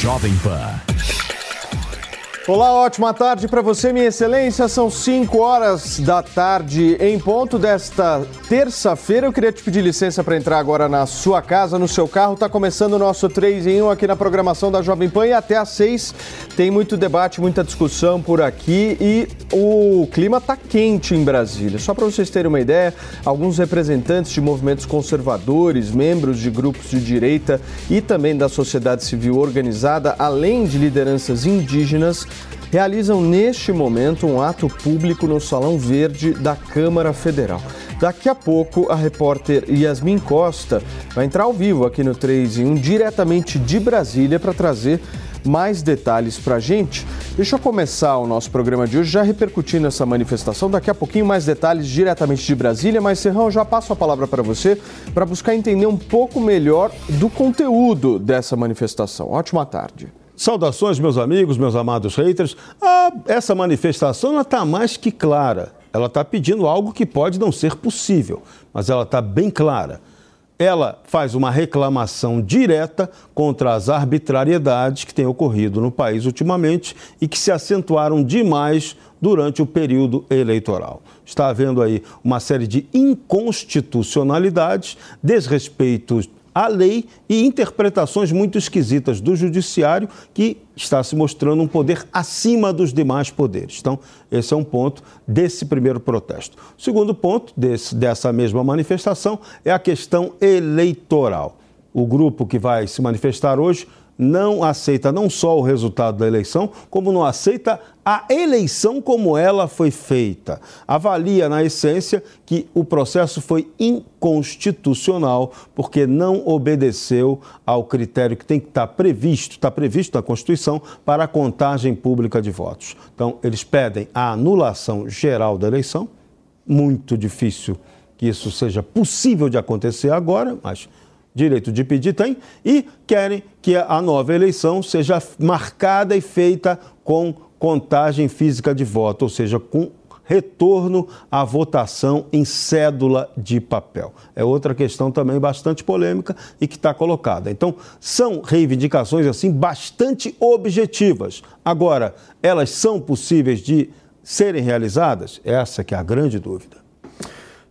Jovem Pan. Olá, ótima tarde para você, minha excelência. São 5 horas da tarde em ponto desta terça-feira. Eu queria te pedir licença para entrar agora na sua casa, no seu carro. Está começando o nosso 3 em 1 aqui na programação da Jovem Pan e até às 6 tem muito debate, muita discussão por aqui e o clima está quente em Brasília. Só para vocês terem uma ideia, alguns representantes de movimentos conservadores, membros de grupos de direita e também da sociedade civil organizada, além de lideranças indígenas, realizam neste momento um ato público no Salão Verde da Câmara Federal. Daqui a pouco, a repórter Yasmin Costa vai entrar ao vivo aqui no 3 em 1, diretamente de Brasília, para trazer mais detalhes para a gente. Deixa eu começar o nosso programa de hoje já repercutindo essa manifestação. Daqui a pouquinho mais detalhes diretamente de Brasília, mas Serrão, já passo a palavra para você para buscar entender um pouco melhor do conteúdo dessa manifestação. Ótima tarde. Saudações, meus amigos, meus amados haters. Ah, essa manifestação está mais que clara. Ela está pedindo algo que pode não ser possível, mas ela está bem clara. Ela faz uma reclamação direta contra as arbitrariedades que têm ocorrido no país ultimamente e que se acentuaram demais durante o período eleitoral. Está havendo aí uma série de inconstitucionalidades, desrespeitos a lei e interpretações muito esquisitas do judiciário que está se mostrando um poder acima dos demais poderes. Então, esse é um ponto desse primeiro protesto. O segundo ponto desse, dessa mesma manifestação é a questão eleitoral. O grupo que vai se manifestar hoje não aceita não só o resultado da eleição, como não aceita a eleição como ela foi feita. Avalia, na essência, que o processo foi inconstitucional, porque não obedeceu ao critério que tem que estar previsto, está previsto na Constituição, para a contagem pública de votos. Então, eles pedem a anulação geral da eleição, muito difícil que isso seja possível de acontecer agora, mas direito de pedir tem, e querem que a nova eleição seja marcada e feita com contagem física de voto, ou seja, com retorno à votação em cédula de papel. É outra questão também bastante polêmica e que está colocada. Então, são reivindicações assim bastante objetivas. Agora, elas são possíveis de serem realizadas? Essa que é a grande dúvida.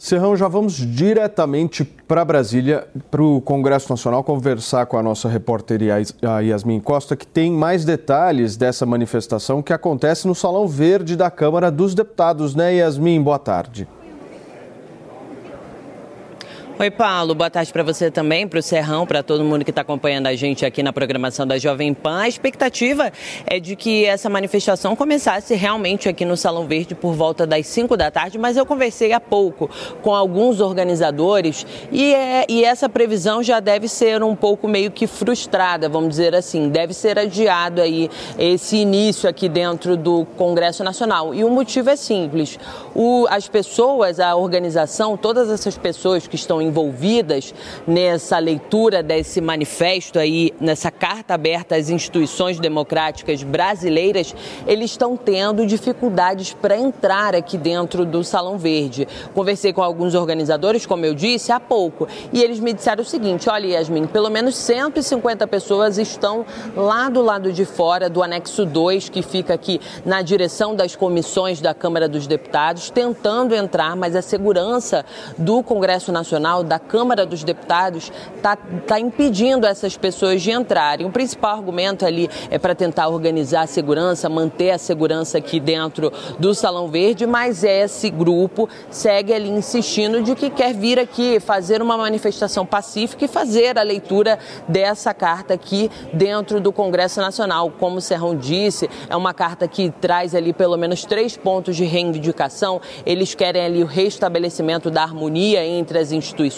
Serrão, já vamos diretamente para Brasília, para o Congresso Nacional, conversar com a nossa repórter Yasmin Costa, que tem mais detalhes dessa manifestação que acontece no Salão Verde da Câmara dos Deputados, né, Yasmin? Boa tarde. Oi, Paulo. Boa tarde para você também, para o Serrão, para todo mundo que está acompanhando a gente aqui na programação da Jovem Pan. A expectativa é de que essa manifestação começasse realmente aqui no Salão Verde por volta das 5 da tarde, mas eu conversei há pouco com alguns organizadores e, é, e essa previsão já deve ser um pouco meio que frustrada, vamos dizer assim. Deve ser adiado aí esse início aqui dentro do Congresso Nacional. E o motivo é simples. O, as pessoas, a organização, todas essas pessoas que estão envolvidas nessa leitura desse manifesto aí, nessa carta aberta às instituições democráticas brasileiras, eles estão tendo dificuldades para entrar aqui dentro do Salão Verde. Conversei com alguns organizadores, como eu disse, há pouco, e eles me disseram o seguinte: olha, Yasmin, pelo menos 150 pessoas estão lá do lado de fora do anexo 2, que fica aqui na direção das comissões da Câmara dos Deputados, tentando entrar, mas a segurança do Congresso Nacional Nacional, da Câmara dos Deputados, está tá impedindo essas pessoas de entrarem. O principal argumento ali é para tentar organizar a segurança, manter a segurança aqui dentro do Salão Verde, mas esse grupo segue ali insistindo de que quer vir aqui fazer uma manifestação pacífica e fazer a leitura dessa carta aqui dentro do Congresso Nacional. Como o Serrão disse, é uma carta que traz ali pelo menos três pontos de reivindicação. Eles querem ali o restabelecimento da harmonia entre as instituições,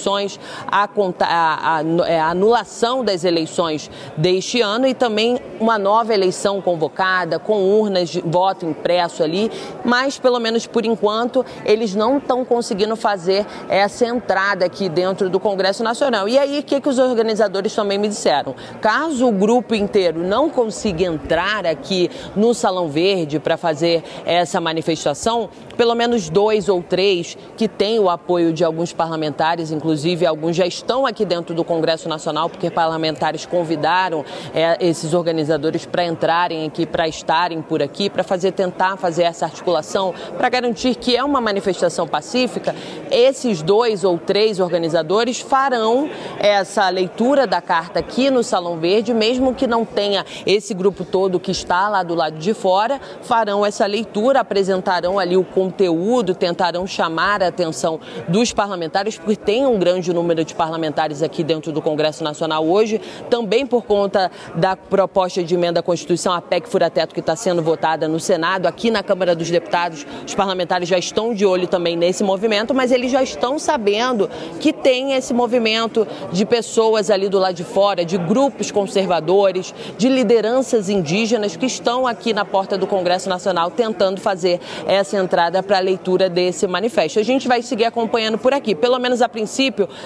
a, a, a, é, a anulação das eleições deste ano e também uma nova eleição convocada, com urnas de voto impresso ali, mas pelo menos por enquanto eles não estão conseguindo fazer essa entrada aqui dentro do Congresso Nacional. E aí, o que, que os organizadores também me disseram? Caso o grupo inteiro não consiga entrar aqui no Salão Verde para fazer essa manifestação, pelo menos dois ou três que têm o apoio de alguns parlamentares, inclusive alguns já estão aqui dentro do Congresso Nacional, porque parlamentares convidaram é, esses organizadores para entrarem aqui, para estarem por aqui, para fazer tentar fazer essa articulação, para garantir que é uma manifestação pacífica. Esses dois ou três organizadores farão essa leitura da carta aqui no Salão Verde, mesmo que não tenha esse grupo todo que está lá do lado de fora, farão essa leitura, apresentarão ali o conteúdo, tentarão chamar a atenção dos parlamentares, porque tem um grande número de parlamentares aqui dentro do Congresso Nacional hoje, também por conta da proposta de emenda à Constituição, a PEC Furateto, que está sendo votada no Senado, aqui na Câmara dos Deputados, os parlamentares já estão de olho também nesse movimento, mas eles já estão sabendo que tem esse movimento de pessoas ali do lado de fora, de grupos conservadores, de lideranças indígenas que estão aqui na porta do Congresso Nacional tentando fazer essa entrada para a leitura desse manifesto. A gente vai seguir acompanhando por aqui. Pelo menos a princípio,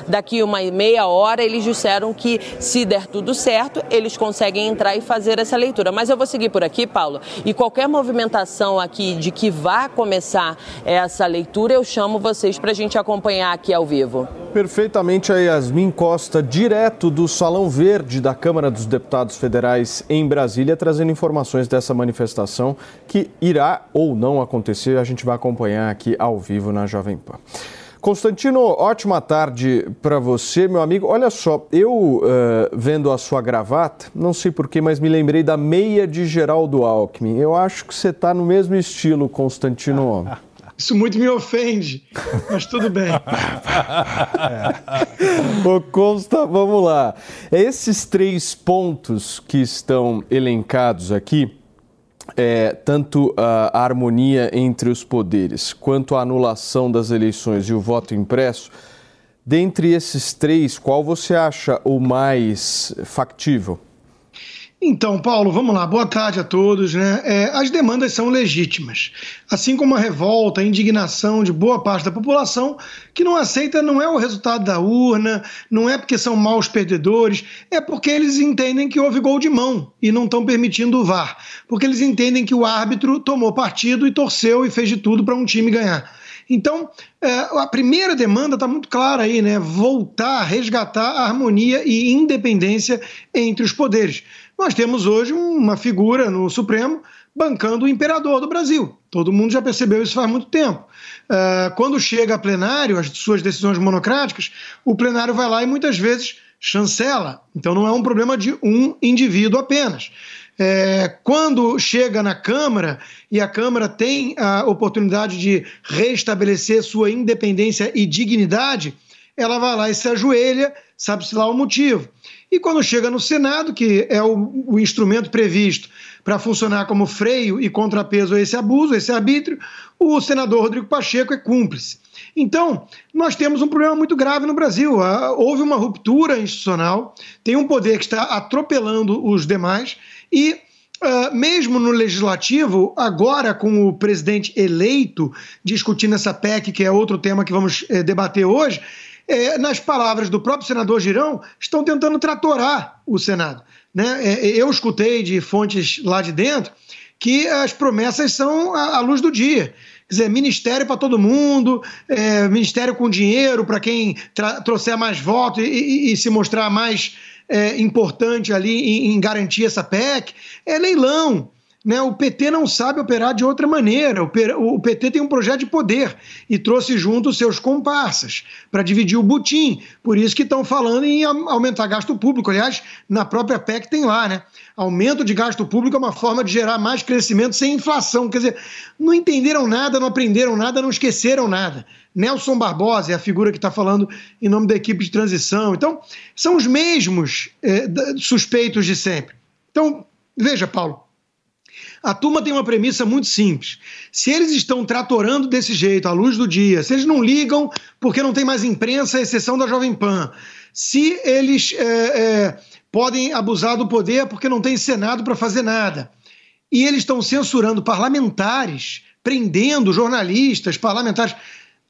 daqui uma meia hora, eles disseram que se der tudo certo, eles conseguem entrar e fazer essa leitura. Mas eu vou seguir por aqui, Paulo, e qualquer movimentação aqui de que vá começar essa leitura, eu chamo vocês para a gente acompanhar aqui ao vivo. Perfeitamente a Yasmin Costa, direto do Salão Verde da Câmara dos Deputados Federais em Brasília, trazendo informações dessa manifestação que irá ou não acontecer. A gente vai acompanhar aqui ao vivo na Jovem Pan. Constantino, ótima tarde para você, meu amigo. Olha só, eu uh, vendo a sua gravata, não sei porquê, mas me lembrei da meia de Geraldo Alckmin. Eu acho que você está no mesmo estilo, Constantino. Isso muito me ofende, mas tudo bem. Ô Consta, vamos lá. Esses três pontos que estão elencados aqui, é, tanto a harmonia entre os poderes quanto a anulação das eleições e o voto impresso, dentre esses três, qual você acha o mais factível? Então, Paulo, vamos lá. Boa tarde a todos. Né? É, as demandas são legítimas, assim como a revolta, a indignação de boa parte da população que não aceita não é o resultado da urna, não é porque são maus perdedores, é porque eles entendem que houve gol de mão e não estão permitindo o VAR, porque eles entendem que o árbitro tomou partido e torceu e fez de tudo para um time ganhar. Então, é, a primeira demanda está muito clara aí, né? Voltar, resgatar a harmonia e independência entre os poderes. Nós temos hoje uma figura no Supremo bancando o imperador do Brasil. Todo mundo já percebeu isso faz muito tempo. É, quando chega a plenário, as suas decisões monocráticas, o plenário vai lá e muitas vezes chancela. Então não é um problema de um indivíduo apenas. É, quando chega na Câmara e a Câmara tem a oportunidade de restabelecer sua independência e dignidade, ela vai lá e se ajoelha, sabe-se lá o motivo. E quando chega no Senado, que é o, o instrumento previsto para funcionar como freio e contrapeso a esse abuso, a esse arbítrio, o senador Rodrigo Pacheco é cúmplice. Então, nós temos um problema muito grave no Brasil. Houve uma ruptura institucional, tem um poder que está atropelando os demais e Uh, mesmo no legislativo, agora com o presidente eleito discutindo essa PEC, que é outro tema que vamos eh, debater hoje, eh, nas palavras do próprio senador Girão, estão tentando tratorar o Senado. Né? Eh, eu escutei de fontes lá de dentro que as promessas são à, luz do dia. Quer dizer, ministério para todo mundo, é, ministério com dinheiro para quem trouxer mais votos e, e, e se mostrar mais é, importante ali em, em, garantir essa PEC, é leilão. Né? O PT não sabe operar de outra maneira. O PT tem um projeto de poder e trouxe junto os seus comparsas para dividir o butim. Por isso que estão falando em aumentar gasto público. Aliás, na própria PEC tem lá, né? Aumento de gasto público é uma forma de gerar mais crescimento sem inflação. Quer dizer, não entenderam nada, não aprenderam nada, não esqueceram nada. Nelson Barbosa é a figura que está falando em nome da equipe de transição. Então, são os mesmos é, suspeitos de sempre. Então, veja, Paulo, a turma tem uma premissa muito simples. Se eles estão tratorando desse jeito, à luz do dia, se eles não ligam porque não tem mais imprensa, à exceção da Jovem Pan, se eles é, é, podem abusar do poder porque não tem Senado para fazer nada, e eles estão censurando parlamentares, prendendo jornalistas, parlamentares,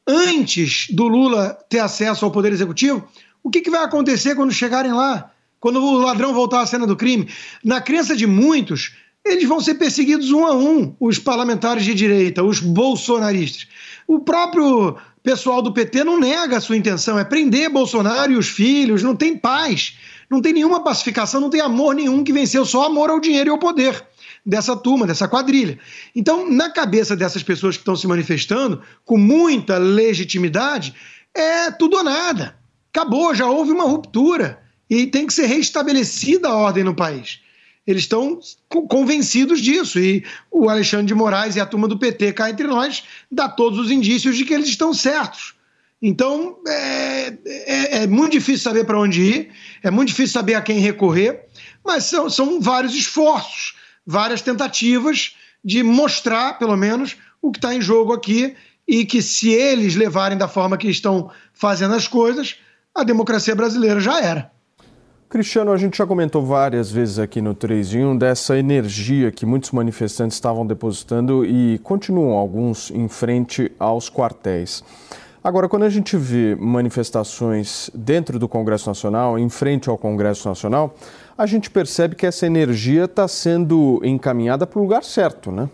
antes do Lula ter acesso ao Poder Executivo, o que, que vai acontecer quando chegarem lá? Quando o ladrão voltar à cena do crime? Na crença de muitos, eles vão ser perseguidos um a um, os parlamentares de direita, os bolsonaristas. O próprio pessoal do PT não nega a sua intenção, é prender Bolsonaro e os filhos, não tem paz, não tem nenhuma pacificação, não tem amor nenhum que venceu, só amor ao dinheiro e ao poder dessa turma, dessa quadrilha. Então, na cabeça dessas pessoas que estão se manifestando, com muita legitimidade, é tudo ou nada. Acabou, já houve uma ruptura e tem que ser restabelecida a ordem no país. Eles estão convencidos disso. E o Alexandre de Moraes e a turma do PT cá entre nós dá todos os indícios de que eles estão certos. Então é, é, é muito difícil saber para onde ir, é muito difícil saber a quem recorrer, mas são, são vários esforços, várias tentativas de mostrar, pelo menos, o que está em jogo aqui e que se eles levarem da forma que estão fazendo as coisas, a democracia brasileira já era. Cristiano, a gente já comentou várias vezes aqui no 3 em 1 dessa energia que muitos manifestantes estavam depositando e continuam alguns em frente aos quartéis. Agora, quando a gente vê manifestações dentro do Congresso Nacional, em frente ao Congresso Nacional, a gente percebe que essa energia está sendo encaminhada para o lugar certo, né?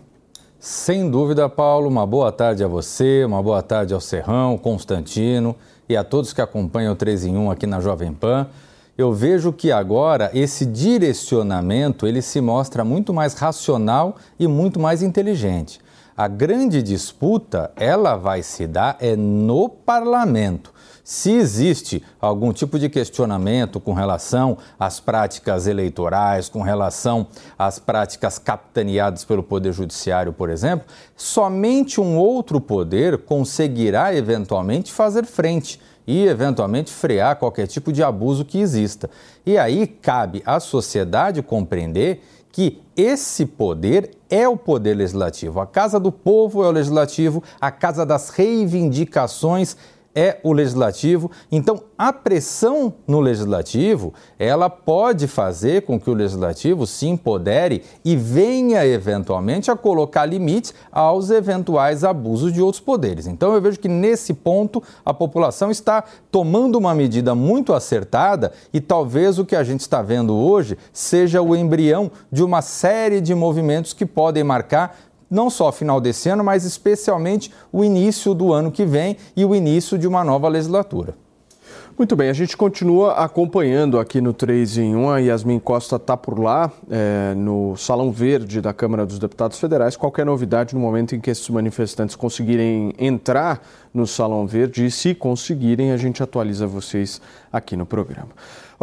Sem dúvida, Paulo. Uma boa tarde a você, uma boa tarde ao Serrão, Constantino e a todos que acompanham o 3 em 1 aqui na Jovem Pan eu vejo que agora esse direcionamento ele se mostra muito mais racional e muito mais inteligente. A grande disputa ela vai se dar é no parlamento. Se existe algum tipo de questionamento com relação às práticas eleitorais, com relação às práticas capitaneadas pelo Poder Judiciário, por exemplo, somente um outro poder conseguirá eventualmente fazer frente e, eventualmente, frear qualquer tipo de abuso que exista. E aí cabe à sociedade compreender que esse poder é o poder legislativo. A Casa do Povo é o legislativo, a Casa das Reivindicações é o legislativo. Então, a pressão no legislativo, ela pode fazer com que o legislativo se empodere e venha eventualmente a colocar limites aos eventuais abusos de outros poderes. Então, eu vejo que nesse ponto a população está tomando uma medida muito acertada e talvez o que a gente está vendo hoje seja o embrião de uma série de movimentos que podem marcar não só final desse ano, mas especialmente o início do ano que vem e o início de uma nova legislatura. Muito bem, a gente continua acompanhando aqui no 3 em 1. A Yasmin Costa está por lá, é, no Salão Verde da Câmara dos Deputados Federais. Qualquer novidade no momento em que esses manifestantes conseguirem entrar no Salão Verde e, se conseguirem, a gente atualiza vocês aqui no programa.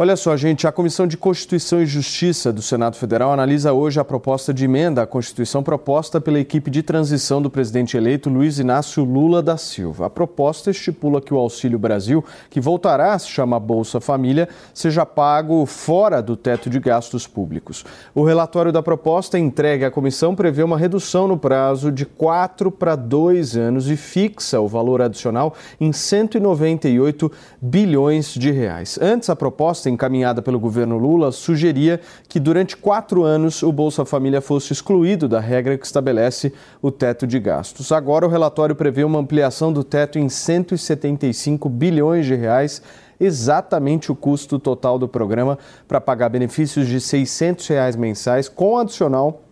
Olha só, gente, a Comissão de Constituição e Justiça do Senado Federal analisa hoje a proposta de emenda à Constituição proposta pela equipe de transição do presidente eleito Luiz Inácio Lula da Silva. A proposta estipula que o Auxílio Brasil, que voltará a se chamar Bolsa Família, seja pago fora do teto de gastos públicos. O relatório da proposta entregue à comissão prevê uma redução no prazo de quatro para dois anos e fixa o valor adicional em 198 bilhões de reais. Antes, a proposta encaminhada pelo governo Lula sugeria que durante quatro anos o Bolsa Família fosse excluído da regra que estabelece o teto de gastos. Agora, o relatório prevê uma ampliação do teto em 175 bilhões de reais exatamente o custo total do programa para pagar benefícios de 600 reais mensais, com adicional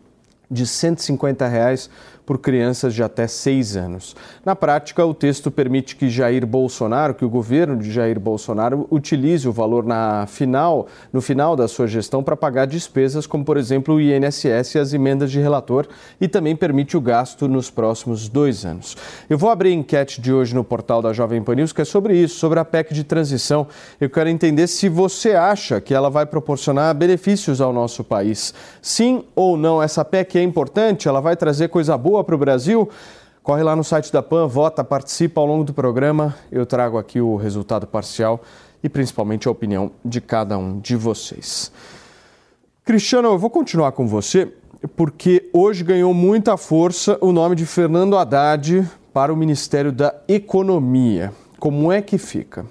de 150 reais por crianças de até seis anos. Na prática, o texto permite que Jair Bolsonaro, que o governo de Jair Bolsonaro utilize o valor na final, no final da sua gestão para pagar despesas como, por exemplo, o INSS e as emendas de relator e também permite o gasto nos próximos dois anos. Eu vou abrir a enquete de hoje no portal da Jovem Pan News, que é sobre isso, sobre a PEC de transição. Eu quero entender se você acha que ela vai proporcionar benefícios ao nosso país. Sim ou não, essa PEC é importante? Ela vai trazer coisa boa para o Brasil? Corre lá no site da PAN, vota, participa ao longo do programa. Eu trago aqui o resultado parcial e principalmente a opinião de cada um de vocês. Cristiano, eu vou continuar com você porque hoje ganhou muita força o nome de Fernando Haddad para o Ministério da Economia. Como é que fica?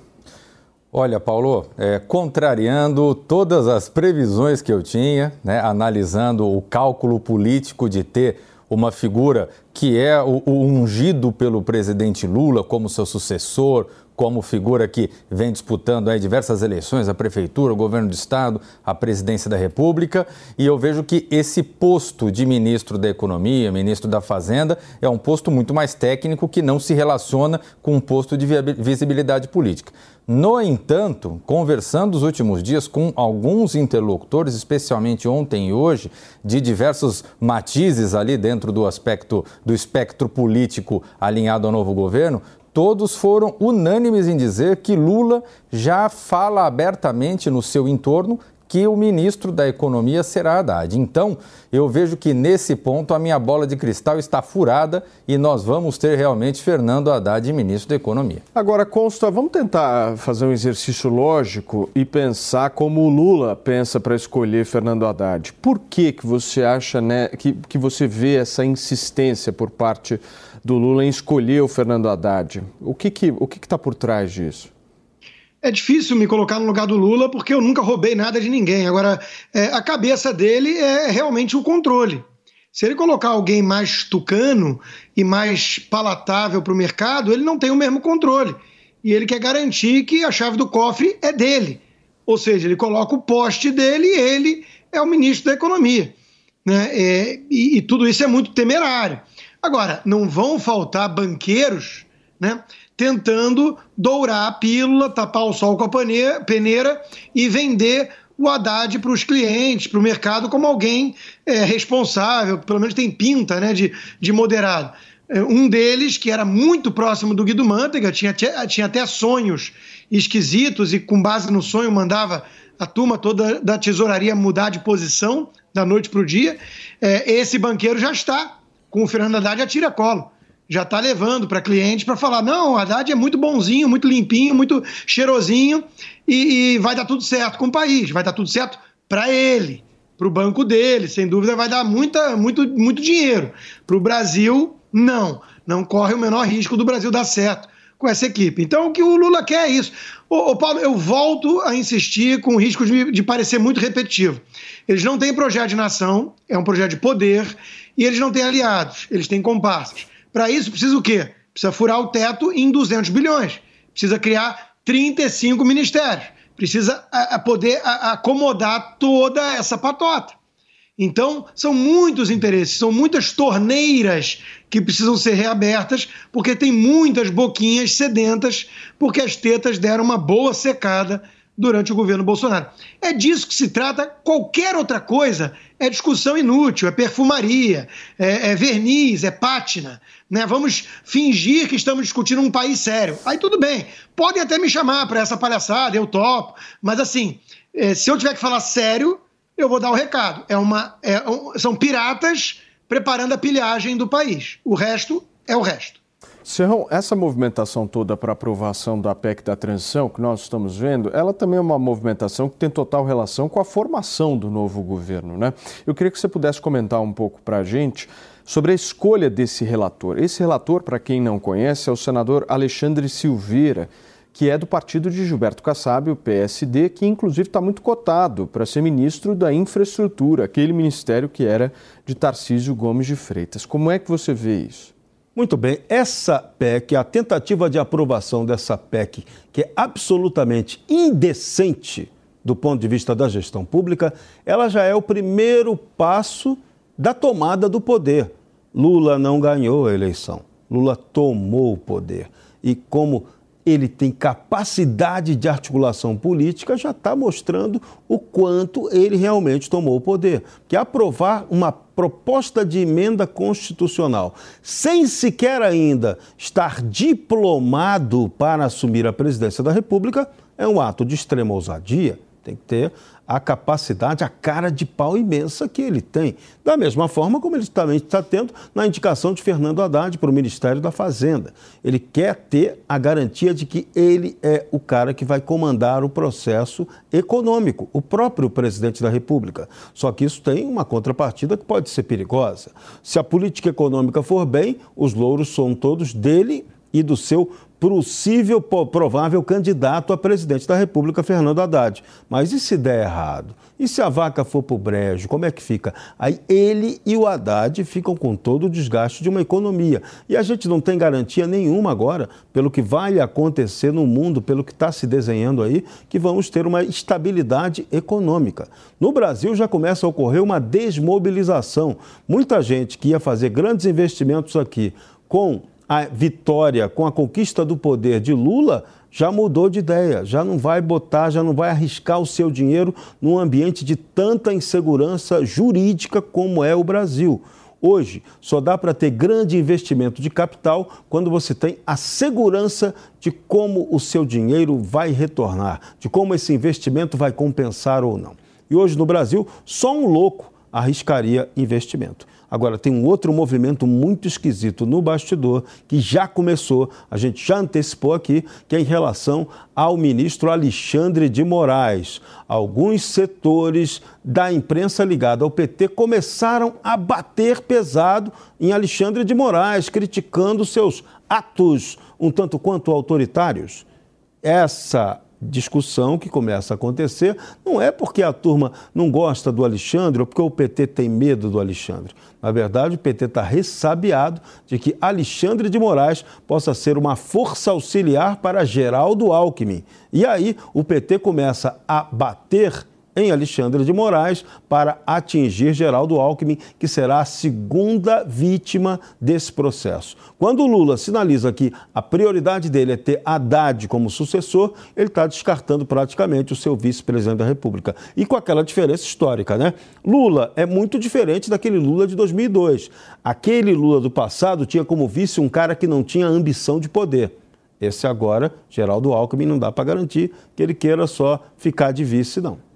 Olha, Paulo, é, contrariando todas as previsões que eu tinha, né, analisando o cálculo político de ter uma figura que é o, o ungido pelo presidente Lula como seu sucessor, como figura que vem disputando aí diversas eleições, a prefeitura, o governo do estado, a presidência da República, e eu vejo que esse posto de ministro da Economia, ministro da Fazenda, é um posto muito mais técnico que não se relaciona com um posto de visibilidade política. No entanto, conversando os últimos dias com alguns interlocutores, especialmente ontem e hoje, de diversos matizes ali dentro do aspecto do espectro político alinhado ao novo governo, todos foram unânimes em dizer que Lula já fala abertamente no seu entorno que o ministro da Economia será Haddad. Então, eu vejo que nesse ponto a minha bola de cristal está furada e nós vamos ter realmente Fernando Haddad ministro da Economia. Agora, Consta, vamos tentar fazer um exercício lógico e pensar como o Lula pensa para escolher Fernando Haddad. Por que, que você acha né, que, que você vê essa insistência por parte do Lula em escolher o Fernando Haddad. O que que o que está por trás disso? É difícil me colocar no lugar do Lula porque eu nunca roubei nada de ninguém. Agora, é, a cabeça dele é realmente o controle. Se ele colocar alguém mais tucano e mais palatável para o mercado, ele não tem o mesmo controle. E ele quer garantir que a chave do cofre é dele. Ou seja, ele coloca o poste dele e ele é o ministro da Economia. Né? É, e, e tudo isso é muito temerário. Agora, não vão faltar banqueiros né, tentando dourar a pílula, tapar o sol com a peneira e vender o Haddad para os clientes, para o mercado, como alguém é, responsável, pelo menos tem pinta né, de, de moderado. É, um deles, que era muito próximo do Guido Mantega, tinha, tinha até sonhos esquisitos e, com base no sonho, mandava a turma toda da tesouraria mudar de posição da noite para o dia. É, esse banqueiro já está com o Fernando Haddad a tira colo. Já está levando para cliente para falar: não, Haddad é muito bonzinho, muito limpinho, muito cheirosinho e, e vai dar tudo certo com o país, vai dar tudo certo para ele, para o banco dele, sem dúvida vai dar muita, muito, muito dinheiro. Para o Brasil, não. Não corre o menor risco do Brasil dar certo com essa equipe. Então, o que o Lula quer é isso. Ô, ô Paulo, eu volto a insistir com o risco de, de parecer muito repetitivo. Eles não têm projeto de nação, é um projeto de poder, e eles não têm aliados, eles têm comparsas. Para isso, precisa o quê? Precisa furar o teto em 200 bilhões. Precisa criar 35 ministérios. Precisa a, a poder a, acomodar toda essa patota. Então, são muitos interesses, são muitas torneiras que precisam ser reabertas, porque tem muitas boquinhas sedentas, porque as tetas deram uma boa secada durante o governo Bolsonaro. É disso que se trata. Qualquer outra coisa é discussão inútil, é perfumaria, é, é verniz, é pátina. Né? Vamos fingir que estamos discutindo um país sério. Aí tudo bem, podem até me chamar para essa palhaçada, eu topo. Mas assim, é, se eu tiver que falar sério, eu vou dar o um recado. É uma, é são piratas preparando a pilhagem do país. O resto é o resto. Serrão, essa movimentação toda para aprovação da PEC da transição que nós estamos vendo, ela também é uma movimentação que tem total relação com a formação do novo governo, né? Eu queria que você pudesse comentar um pouco para a gente sobre a escolha desse relator. Esse relator, para quem não conhece, é o senador Alexandre Silveira, que é do partido de Gilberto Kassab, o PSD, que inclusive está muito cotado para ser ministro da infraestrutura, aquele ministério que era de Tarcísio Gomes de Freitas. Como é que você vê isso? Muito bem, essa PEC, a tentativa de aprovação dessa PEC, que é absolutamente indecente do ponto de vista da gestão pública, ela já é o primeiro passo da tomada do poder. Lula não ganhou a eleição. Lula tomou o poder. E como ele tem capacidade de articulação política, já está mostrando o quanto ele realmente tomou o poder. Que aprovar uma proposta de emenda constitucional sem sequer ainda estar diplomado para assumir a presidência da República é um ato de extrema ousadia. Tem que ter a capacidade, a cara de pau imensa que ele tem. Da mesma forma como ele também está tendo na indicação de Fernando Haddad para o Ministério da Fazenda. Ele quer ter a garantia de que ele é o cara que vai comandar o processo econômico, o próprio presidente da República. Só que isso tem uma contrapartida que pode ser perigosa. Se a política econômica for bem, os louros são todos dele e do seu possível, provável candidato a presidente da República, Fernando Haddad. Mas e se der errado? E se a vaca for para o brejo, como é que fica? Aí ele e o Haddad ficam com todo o desgaste de uma economia. E a gente não tem garantia nenhuma agora, pelo que vai acontecer no mundo, pelo que está se desenhando aí, que vamos ter uma estabilidade econômica. No Brasil já começa a ocorrer uma desmobilização. Muita gente que ia fazer grandes investimentos aqui com a vitória, com a conquista do poder de Lula, já mudou de ideia, já não vai botar, já não vai arriscar o seu dinheiro num ambiente de tanta insegurança jurídica como é o Brasil. Hoje, só dá para ter grande investimento de capital quando você tem a segurança de como o seu dinheiro vai retornar, de como esse investimento vai compensar ou não. E hoje no Brasil, só um louco arriscaria investimento. Agora, tem um outro movimento muito esquisito no bastidor que já começou, a gente já antecipou aqui, que é em relação ao ministro Alexandre de Moraes. Alguns setores da imprensa ligada ao PT começaram a bater pesado em Alexandre de Moraes, criticando seus atos um tanto quanto autoritários. Essa discussão que começa a acontecer não é porque a turma não gosta do Alexandre ou porque o PT tem medo do Alexandre. Na verdade, o PT está ressabiado de que Alexandre de Moraes possa ser uma força auxiliar para Geraldo Alckmin. E aí o PT começa a bater em Alexandre de Moraes para atingir Geraldo Alckmin, que será a segunda vítima desse processo. Quando o Lula sinaliza que a prioridade dele é ter Haddad como sucessor, ele está descartando praticamente o seu vice-presidente da República. E com aquela diferença histórica, né? Lula é muito diferente daquele Lula de 2002. Aquele Lula do passado tinha como vice um cara que não tinha ambição de poder. Esse agora, Geraldo Alckmin, não dá para garantir que ele queira só ficar de vice, não.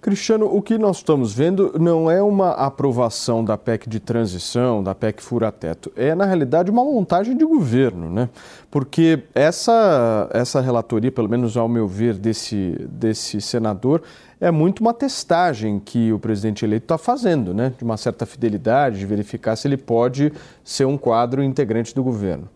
Cristiano, o que nós estamos vendo não é uma aprovação da PEC de transição, da PEC fura-teto. É, na realidade, uma montagem de governo, né? Porque essa, essa relatoria, pelo menos ao meu ver, desse, desse senador, é muito uma testagem que o presidente eleito está fazendo, né? De uma certa fidelidade, de verificar se ele pode ser um quadro integrante do governo.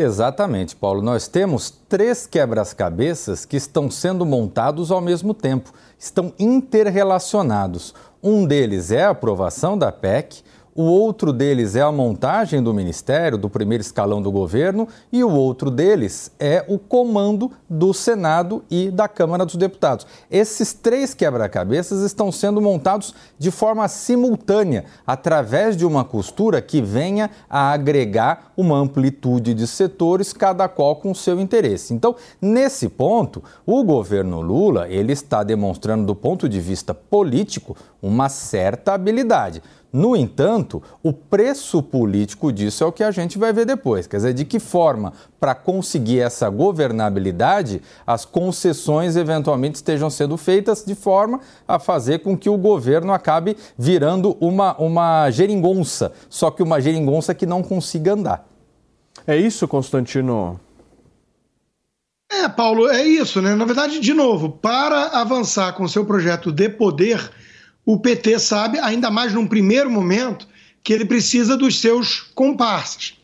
Exatamente, Paulo. Nós temos três quebras-cabeças que estão sendo montados ao mesmo tempo, estão interrelacionados. Um deles é a aprovação da PEC, o outro deles é a montagem do ministério, do primeiro escalão do governo, e o outro deles é o comando do Senado e da Câmara dos Deputados. Esses três quebra-cabeças estão sendo montados de forma simultânea, através de uma costura que venha a agregar uma amplitude de setores, cada qual com seu interesse. Então, nesse ponto, o governo Lula ele está demonstrando, do ponto de vista político, uma certa habilidade. No entanto, o preço político disso é o que a gente vai ver depois. Quer dizer, de que forma, para conseguir essa governabilidade, as concessões eventualmente estejam sendo feitas de forma a fazer com que o governo acabe virando uma, uma geringonça, só que uma geringonça que não consiga andar. É isso, Constantino? É, Paulo, é isso, né? Na verdade, de novo, para avançar com seu projeto de poder o PT sabe, ainda mais num primeiro momento, que ele precisa dos seus comparsas.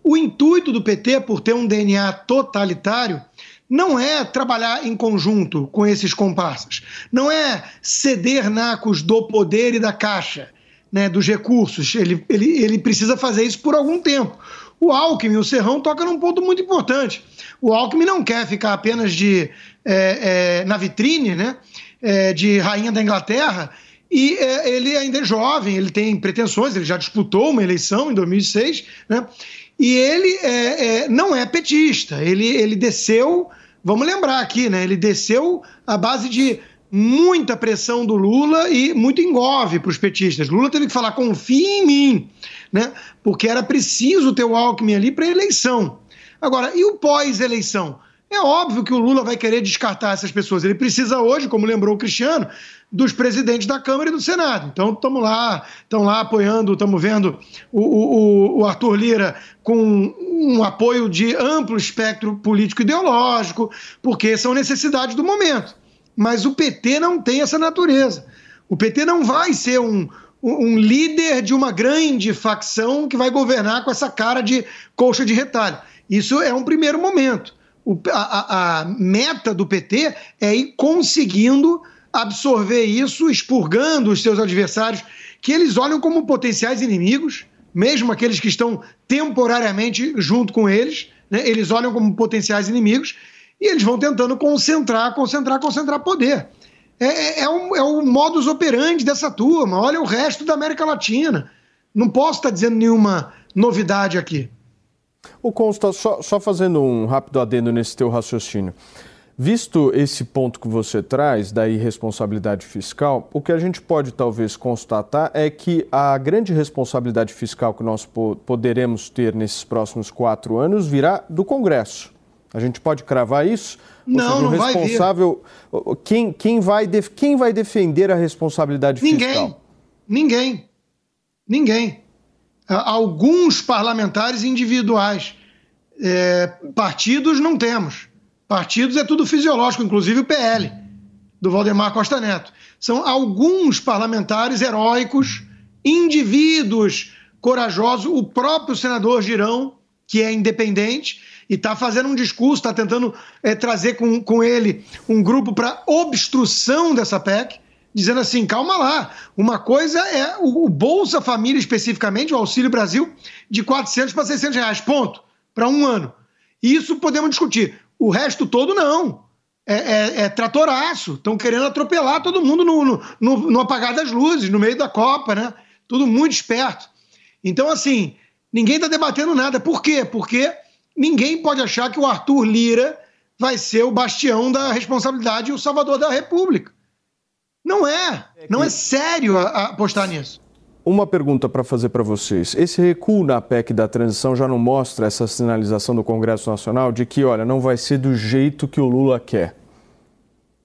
O intuito do PT, por ter um DNA totalitário, não é trabalhar em conjunto com esses comparsas, não é ceder nacos do poder e da caixa, né, dos recursos. Ele, ele, ele precisa fazer isso por algum tempo. O Alckmin, o Serrão, toca num ponto muito importante. O Alckmin não quer ficar apenas de, é, é, na vitrine, né, é, de rainha da Inglaterra, e é, ele ainda é jovem, ele tem pretensões, ele já disputou uma eleição em 2006, né? E ele é, é, não é petista, ele, ele desceu, vamos lembrar aqui, né? Ele desceu à base de muita pressão do Lula e muito engove para os petistas. Lula teve que falar, confie em mim, né? Porque era preciso ter o Alckmin ali para eleição. Agora, e o pós-eleição? É óbvio que o Lula vai querer descartar essas pessoas. Ele precisa hoje, como lembrou o Cristiano, dos presidentes da Câmara e do Senado. Então, estamos lá, estão lá apoiando, estamos vendo o, o, o, Arthur Lira com um apoio de amplo espectro político-ideológico, porque são necessidades do momento. Mas o PT não tem essa natureza. O PT não vai ser um, um líder de uma grande facção que vai governar com essa cara de colcha de retalho. Isso é um primeiro momento o, a, a meta do PT é ir conseguindo absorver isso, expurgando os seus adversários, que eles olham como potenciais inimigos, mesmo aqueles que estão temporariamente junto com eles, né, eles olham como potenciais inimigos e eles vão tentando concentrar, concentrar, concentrar poder. É, é, é, um, é o modus operandi dessa turma. Olha o resto da América Latina. Não posso estar dizendo nenhuma novidade aqui. O Consta, só, só fazendo um rápido adendo nesse teu raciocínio. Visto esse ponto que você traz da irresponsabilidade fiscal, o que a gente pode talvez constatar é que a grande responsabilidade fiscal que nós poderemos ter nesses próximos quatro anos virá do Congresso. A gente pode cravar isso? Não, seja, não responsável, vai vir. Quem, quem, vai def, quem vai defender a responsabilidade Ninguém. fiscal? Ninguém. Ninguém alguns parlamentares individuais. É, partidos não temos. Partidos é tudo fisiológico, inclusive o PL, do Valdemar Costa Neto. São alguns parlamentares heróicos, indivíduos corajosos. O próprio senador Girão, que é independente, e está fazendo um discurso, está tentando é, trazer com, com ele um grupo para obstrução dessa PEC dizendo assim: calma lá, uma coisa é o, Bolsa Família especificamente, o Auxílio Brasil, de 400 para 600 reais, ponto, para um ano. Isso podemos discutir. O resto todo, não. É, é, é tratoraço. Estão querendo atropelar todo mundo no, no, no, no apagar das luzes, no meio da Copa, né? Tudo muito esperto. Então, assim, ninguém está debatendo nada. Por quê? Porque ninguém pode achar que o Arthur Lira vai ser o bastião da responsabilidade e o salvador da República. Não é. Não é sério apostar nisso. Uma pergunta para fazer para vocês. Esse recuo na PEC da transição já não mostra essa sinalização do Congresso Nacional de que, olha, não vai ser do jeito que o Lula quer?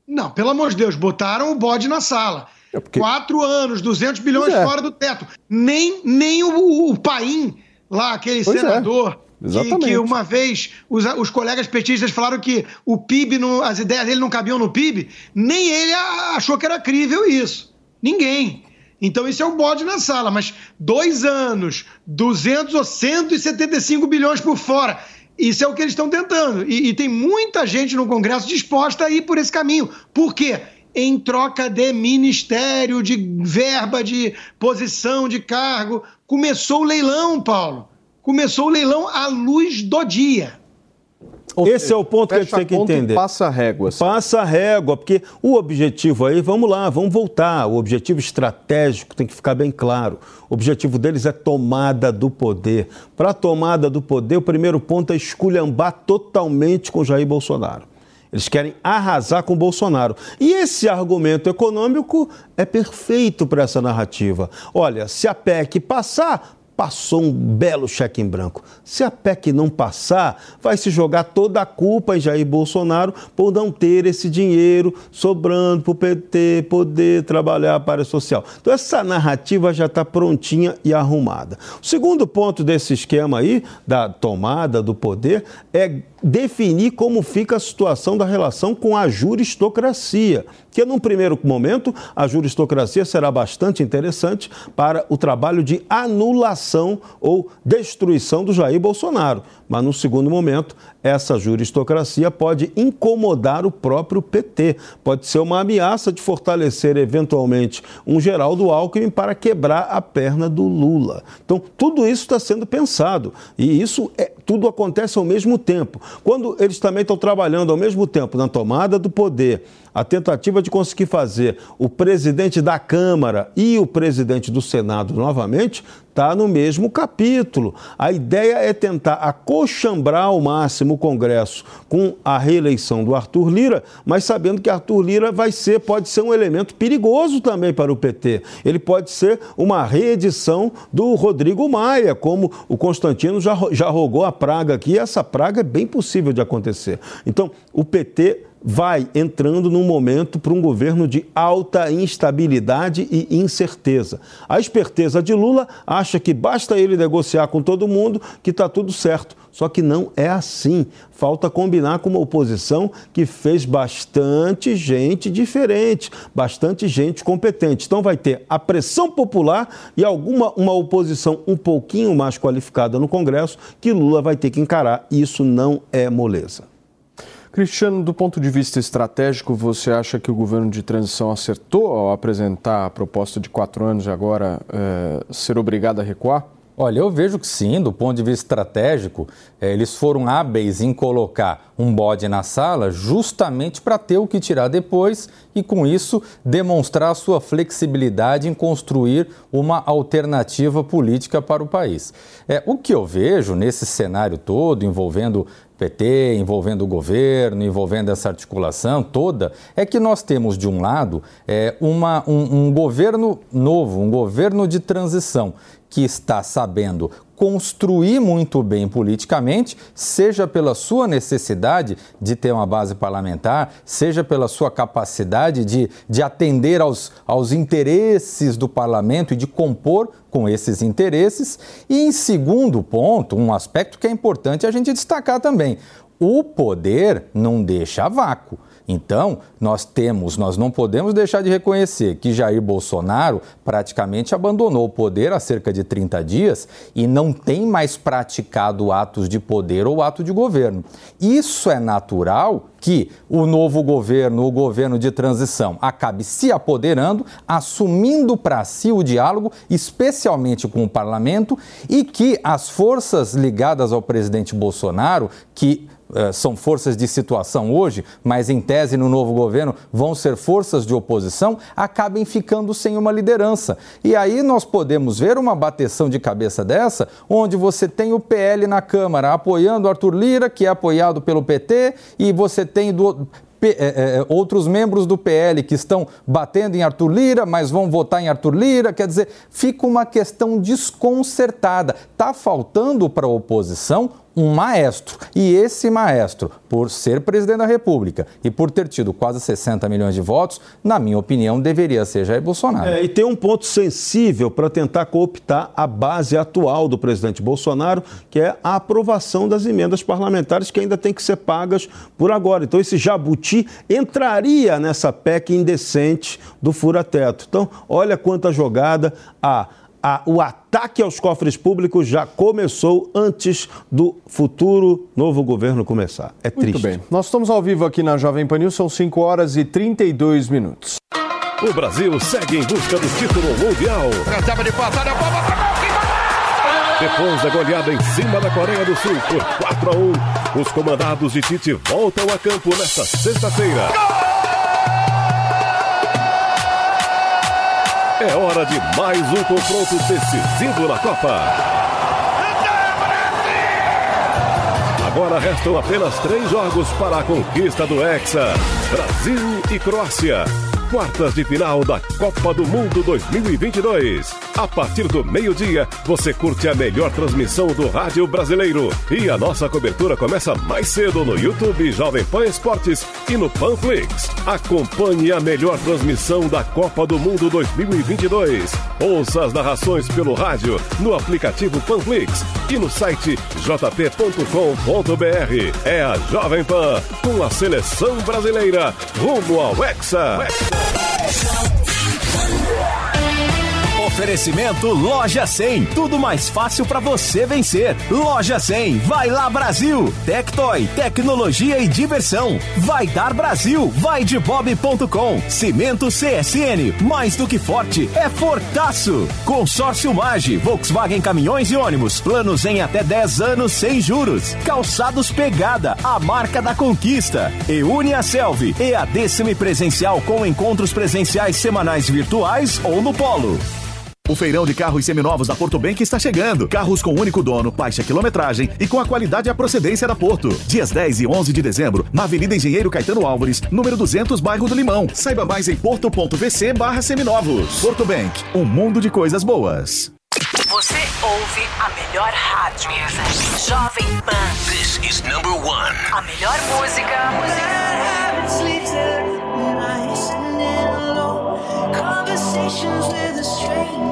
Não, pelo amor de Deus, botaram o bode na sala. É porque... Quatro anos, 200 bilhões é. fora do teto. Nem, nem o, o Paim, lá, aquele pois é. senador, Exatamente. Que, que, uma vez os, os, colegas petistas falaram que o PIB, no, as ideias dele não cabiam no PIB, nem ele achou que era crível isso. Ninguém. Então isso é um bode na sala, mas dois anos, 200 ou 175 bilhões por fora, isso é o que eles estão tentando. E, e tem muita gente no Congresso disposta a ir por esse caminho. Por quê? Em troca de ministério, de verba, de posição, de cargo. Começou o leilão, Paulo começou o leilão à luz do dia. Esse é o ponto que a gente tem que entender. Passa régua. Passa régua, porque o objetivo aí, vamos lá, vamos voltar. O objetivo estratégico tem que ficar bem claro. O objetivo deles é tomada do poder. Para a tomada do poder, o primeiro ponto é esculhambar totalmente com Jair Bolsonaro. Eles querem arrasar com Bolsonaro. E esse argumento econômico é perfeito para essa narrativa. Olha, se a PEC passar, passou um belo cheque em branco. Se a PEC não passar, vai se jogar toda a culpa em Jair Bolsonaro por não ter esse dinheiro sobrando para o PT poder trabalhar para a social. Então, essa narrativa já está prontinha e arrumada. O segundo ponto desse esquema aí, da tomada do poder, é definir como fica a situação da relação com a juristocracia, que num primeiro momento a juristocracia será bastante interessante para o trabalho de anulação ou destruição do Jair Bolsonaro. Mas no segundo momento, essa juristocracia pode incomodar o próprio PT, pode ser uma ameaça de fortalecer eventualmente um Geraldo Alckmin para quebrar a perna do Lula. Então, tudo isso está sendo pensado e isso é tudo acontece ao mesmo tempo. Quando eles também estão trabalhando ao mesmo tempo na tomada do poder, a tentativa de conseguir fazer o presidente da Câmara e o presidente do Senado novamente está no mesmo capítulo. A ideia é tentar acochambrar ao máximo o Congresso com a reeleição do Arthur Lira, mas sabendo que Arthur Lira vai ser, pode ser um elemento perigoso também para o PT. Ele pode ser uma reedição do Rodrigo Maia, como o Constantino já, já rogou a praga aqui, e essa praga é bem possível de acontecer. Então, o PT vai entrando num momento para um governo de alta instabilidade e incerteza. A esperteza de Lula acha que basta ele negociar com todo mundo que está tudo certo. Só que não é assim. Falta combinar com uma oposição que fez bastante gente diferente, bastante gente competente. Então vai ter a pressão popular e alguma uma oposição um pouquinho mais qualificada no Congresso que Lula vai ter que encarar. Isso não é moleza. Cristiano, do ponto de vista estratégico, você acha que o governo de transição acertou ao apresentar a proposta de quatro anos e agora é, ser obrigado a recuar? Olha, eu vejo que sim, do ponto de vista estratégico, eh, eles foram hábeis em colocar um bode na sala justamente para ter o que tirar depois e, com isso, demonstrar sua flexibilidade em construir uma alternativa política para o país. É, o que eu vejo nesse cenário todo, envolvendo PT, envolvendo o governo, envolvendo essa articulação toda, é que nós temos, de um lado, é, uma, um, um governo novo, um governo de transição, que está sabendo construir muito bem politicamente, seja pela sua necessidade de ter uma base parlamentar, seja pela sua capacidade de, de atender aos, aos interesses do parlamento e de compor com esses interesses. E, em segundo ponto, um aspecto que é importante a gente destacar também: o poder não deixa vácuo. Então, nós temos, nós não podemos deixar de reconhecer que Jair Bolsonaro praticamente abandonou o poder há cerca de 30 dias e não tem mais praticado atos de poder ou ato de governo. Isso é natural que o novo governo, o governo de transição, acabe se apoderando, assumindo para si o diálogo, especialmente com o parlamento, e que as forças ligadas ao presidente Bolsonaro, que são forças de situação hoje, mas em tese no novo governo vão ser forças de oposição, acabem ficando sem uma liderança. E aí nós podemos ver uma bateção de cabeça dessa, onde você tem o PL na Câmara apoiando Arthur Lira, que é apoiado pelo PT, e você tem do, é, é, outros membros do PL que estão batendo em Arthur Lira, mas vão votar em Arthur Lira. Quer dizer, fica uma questão desconcertada. Está faltando para a oposição um maestro. E esse maestro, por ser presidente da República e por ter tido quase 60 milhões de votos, na minha opinião, deveria ser Jair Bolsonaro. É, e tem um ponto sensível para tentar cooptar a base atual do presidente Bolsonaro, que é a aprovação das emendas parlamentares que ainda tem que ser pagas por agora. Então, esse jabuti entraria nessa PEC indecente do fura-teto. Então, olha quanta jogada a a, o ataque aos cofres públicos já começou antes do futuro novo governo começar. É triste. Muito bem. Nós estamos ao vivo aqui na Jovem Pan News, são 5 horas e 32 minutos. O Brasil segue em busca do título mundial. Tratava de passar a bola para depois da goleada em cima da Coreia do Sul por 4 a 1, os comandados de Tite voltam a campo nesta sexta-feira. É hora de mais um confronto decisivo na Copa. Agora restam apenas três jogos para a conquista do Hexa: Brasil e Croácia quartas de final da Copa do Mundo 2022. A partir do meio-dia, você curte a melhor transmissão do rádio brasileiro. E a nossa cobertura começa mais cedo no YouTube Jovem Pan Esportes e no Panflix. Acompanhe a melhor transmissão da Copa do Mundo 2022. Ouça as narrações pelo rádio, no aplicativo Panflix e no site jp.com.br. É a Jovem Pan com a seleção brasileira rumo ao Hexa. Oferecimento Loja 100. Tudo mais fácil para você vencer. Loja 100. Vai lá Brasil. Tectoy. Tecnologia e diversão. Vai dar Brasil. Vai de bob.com. Cimento CSN. Mais do que forte. É fortaço. Consórcio Mage. Volkswagen Caminhões e Ônibus. Planos em até 10 anos sem juros. Calçados Pegada. A marca da conquista. E une a Selvi. EAD semipresencial com encontros presenciais semanais virtuais ou no Polo. O feirão de carros seminovos da Porto Bank está chegando. Carros com único dono, baixa quilometragem e com a qualidade e a procedência da Porto. Dias 10 e 11 de dezembro, na Avenida Engenheiro Caetano Álvares, número 200, bairro do Limão. Saiba mais em porto.vc barra seminovos. Porto Bank, um mundo de coisas boas. Você ouve a melhor rádio. Jovem Pan. This is number one. A melhor música. Conversations with a stranger.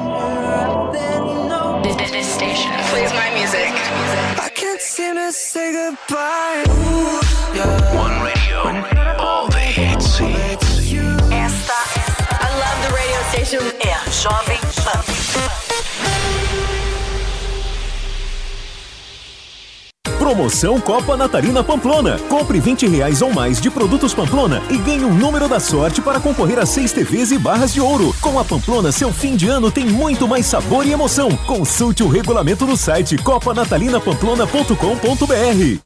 This, this station plays my music. I can't seem to say goodbye. Ooh, yeah. One radio, all the hits. Esta, I love the radio station. É a Jovem Promoção Copa Natalina Pamplona. Compre 20 reais ou mais de produtos Pamplona e ganhe um número da sorte para concorrer a seis TVs e barras de ouro. Com a Pamplona, seu fim de ano tem muito mais sabor e emoção. Consulte o regulamento no site copanatalinapamplona.com.br.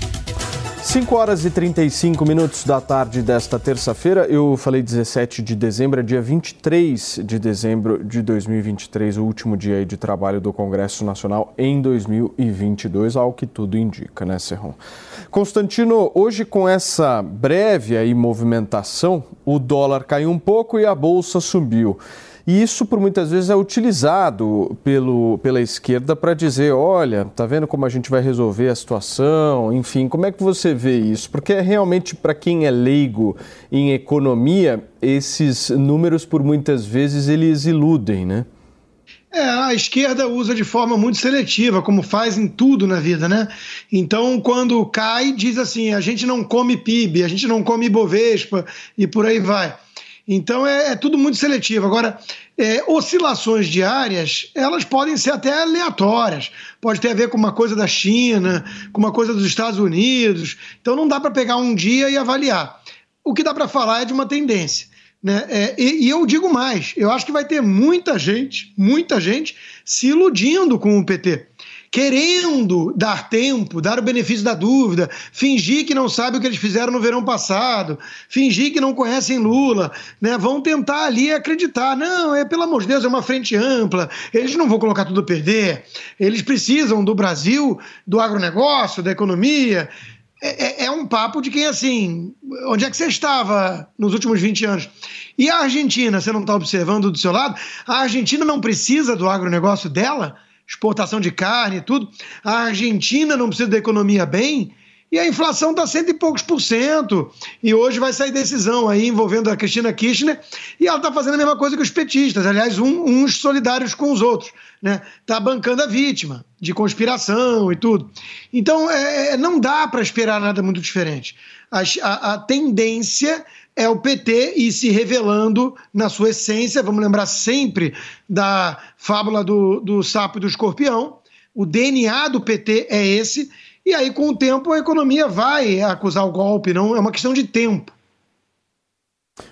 5 horas e 35 minutos da tarde desta terça-feira. Eu falei 17 de dezembro, é dia 23 de dezembro de 2023, o último dia de trabalho do Congresso Nacional em 2022, ao que tudo indica, né, Serrão? Constantino, hoje com essa breve aí movimentação, o dólar caiu um pouco e a bolsa subiu. E isso, por muitas vezes, é utilizado pelo, pela esquerda para dizer: olha, tá vendo como a gente vai resolver a situação? Enfim, como é que você vê isso? Porque realmente, para quem é leigo em economia, esses números, por muitas vezes, eles iludem, né? É, a esquerda usa de forma muito seletiva, como faz em tudo na vida, né? Então, quando cai, diz assim: a gente não come PIB, a gente não come Ibovespa e por aí vai. Então é, é tudo muito seletivo. Agora, é, oscilações diárias, elas podem ser até aleatórias. Pode ter a ver com uma coisa da China, com uma coisa dos Estados Unidos. Então não dá para pegar um dia e avaliar. O que dá para falar é de uma tendência. Né? É, e, e, eu digo mais: eu acho que vai ter muita gente, muita gente se iludindo com o PT querendo dar tempo, dar o benefício da dúvida, fingir que não sabe o que eles fizeram no verão passado, fingir que não conhecem Lula, né? Vão tentar ali acreditar. Não, é pelo amor de Deus, é uma frente ampla, eles não vão colocar tudo a perder, eles precisam do Brasil, do agronegócio, da economia. É, é, é, um papo de quem, assim, onde é que você estava nos últimos 20 anos? E a Argentina, você não está observando do seu lado? A Argentina não precisa do agronegócio dela? Exportação de carne e tudo. A Argentina não precisa da economia bem e a inflação está cento e poucos por cento. E hoje vai sair decisão aí envolvendo a Cristina Kirchner e ela está fazendo a mesma coisa que os petistas, aliás, um, uns solidários com os outros. Né? Tá bancando a vítima de conspiração e tudo. Então, é, é não dá para esperar nada muito diferente. A, a, a tendência é o PT e se revelando na sua essência. Vamos lembrar sempre da fábula do, do sapo e do escorpião. O DNA do PT é esse. E aí, com o tempo, a economia vai acusar o golpe, não é uma questão de tempo.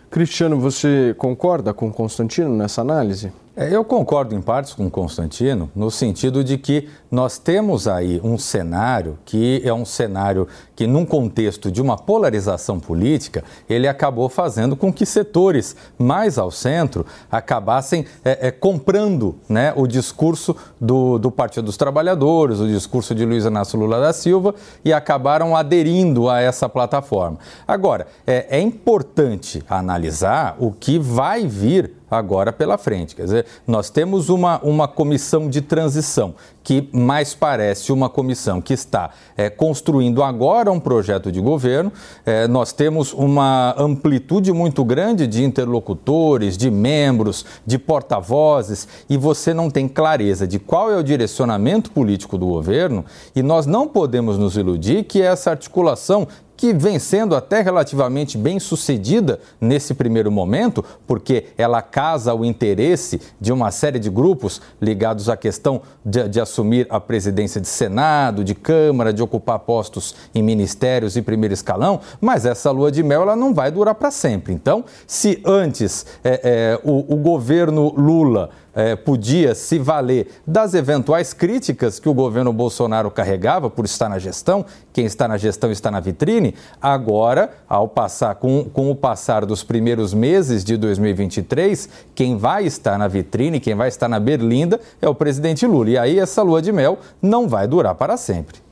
Cristiano, você concorda com Constantino nessa análise? É, eu concordo em partes com Constantino, no sentido de que nós temos aí um cenário que é um cenário que, num contexto de uma polarização política, ele acabou fazendo com que setores mais ao centro acabassem é, é, comprando né, o discurso do, do Partido dos Trabalhadores, o discurso de Luiz Inácio Lula da Silva e acabaram aderindo a essa plataforma. Agora, é, é importante analisar o que vai vir agora pela frente. Quer dizer, nós temos uma, uma comissão de transição que mais parece uma comissão que está é, construindo agora um projeto de governo. É, nós temos uma amplitude muito grande de interlocutores, de membros, de porta-vozes, e você não tem clareza de qual é o direcionamento político do governo, e nós não podemos nos iludir que essa articulação que vem sendo até relativamente bem sucedida nesse primeiro momento, porque ela casa o interesse de uma série de grupos ligados à questão de, de, assumir a presidência de Senado, de Câmara, de ocupar postos em ministérios e primeiro escalão, mas essa lua de mel ela não vai durar para sempre. Então, se antes é, é, o, o governo Lula é, podia se valer das eventuais críticas que o governo Bolsonaro carregava por estar na gestão, quem está na gestão está na vitrine, agora, ao passar, com, com o passar dos primeiros meses de 2023, quem vai estar na vitrine, quem vai estar na berlinda é o presidente Lula. E aí essa lua de mel não vai durar para sempre.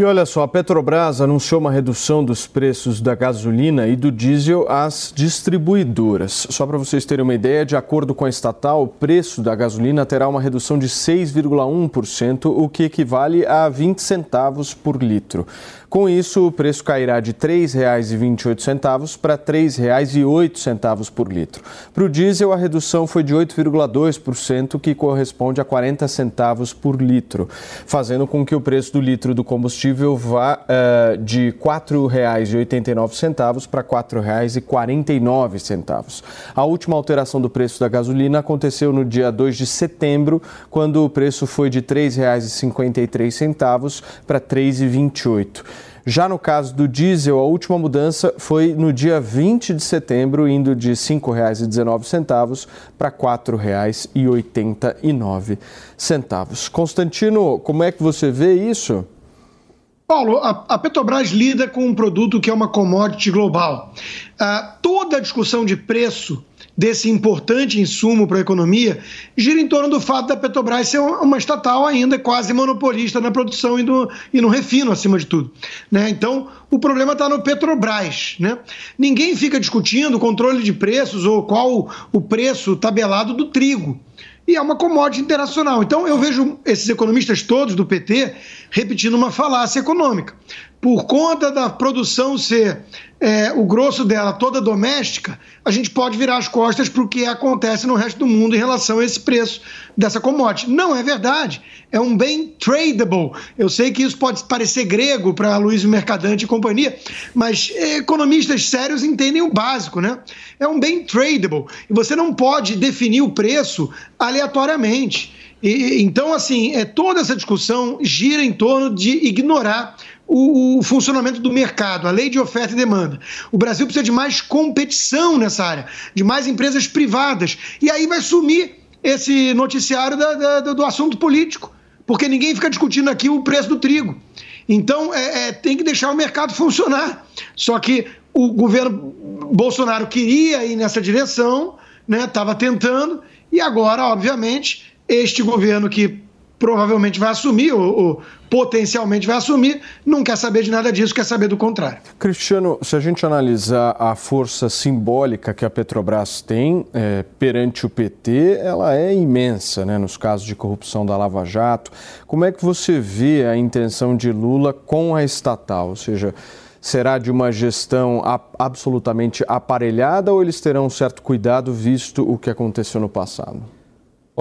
E olha só, a Petrobras anunciou uma redução dos preços da gasolina e do diesel às distribuidoras. Só para vocês terem uma ideia, de acordo com a estatal, o preço da gasolina terá uma redução de 6,1%, o que equivale a 20 centavos por litro. Com isso, o preço cairá de R$ 3,28 para R$ 3,08 por litro. Para o diesel, a redução foi de 8,2%, que corresponde a 40 centavos por litro, fazendo com que o preço do litro do combustível vá uh, de R$ 4,89 para R$ 4,49. A última alteração do preço da gasolina aconteceu no dia 2 de setembro, quando o preço foi de R$ 3,53 para R$ 3,28. Já no caso do diesel, a última mudança foi no dia 20 de setembro, indo de R$ 5,19 para R$ 4,89. Constantino, como é que você vê isso? Paulo, a, Petrobras lida com um produto que é uma commodity global. Ah, toda a discussão de preço desse importante insumo para a economia gira em torno do fato da Petrobras ser uma estatal ainda quase monopolista na produção e no, e no refino, acima de tudo. Né? Então, o problema está no Petrobras. Né? Ninguém fica discutindo controle de preços ou qual o preço tabelado do trigo e é uma commodity internacional. Então eu vejo esses economistas todos do PT repetindo uma falácia econômica. Por conta da produção ser é, o grosso dela toda doméstica, a gente pode virar as costas para o que acontece no resto do mundo em relação a esse preço dessa commodity. Não é verdade. É um bem tradable. Eu sei que isso pode parecer grego para Luiz Mercadante e companhia, mas economistas sérios entendem o básico, né? É um bem tradable. E você não pode definir o preço aleatoriamente. E, então, assim, é, toda essa discussão gira em torno de ignorar o, o, funcionamento do mercado, a lei de oferta e demanda. O Brasil precisa de mais competição nessa área, de mais empresas privadas. E aí vai sumir esse noticiário da, da, do assunto político, porque ninguém fica discutindo aqui o preço do trigo. Então, é, é, tem que deixar o mercado funcionar. Só que o governo Bolsonaro queria ir nessa direção, estava né, tentando, e agora, obviamente, este governo que provavelmente vai assumir, ou, ou, potencialmente vai assumir, não quer saber de nada disso, quer saber do contrário. Cristiano, se a gente analisar a força simbólica que a Petrobras tem é, perante o PT, ela é imensa, né, nos casos de corrupção da Lava Jato. Como é que você vê a intenção de Lula com a estatal? Ou seja, será de uma gestão absolutamente aparelhada ou eles terão um certo cuidado visto o que aconteceu no passado?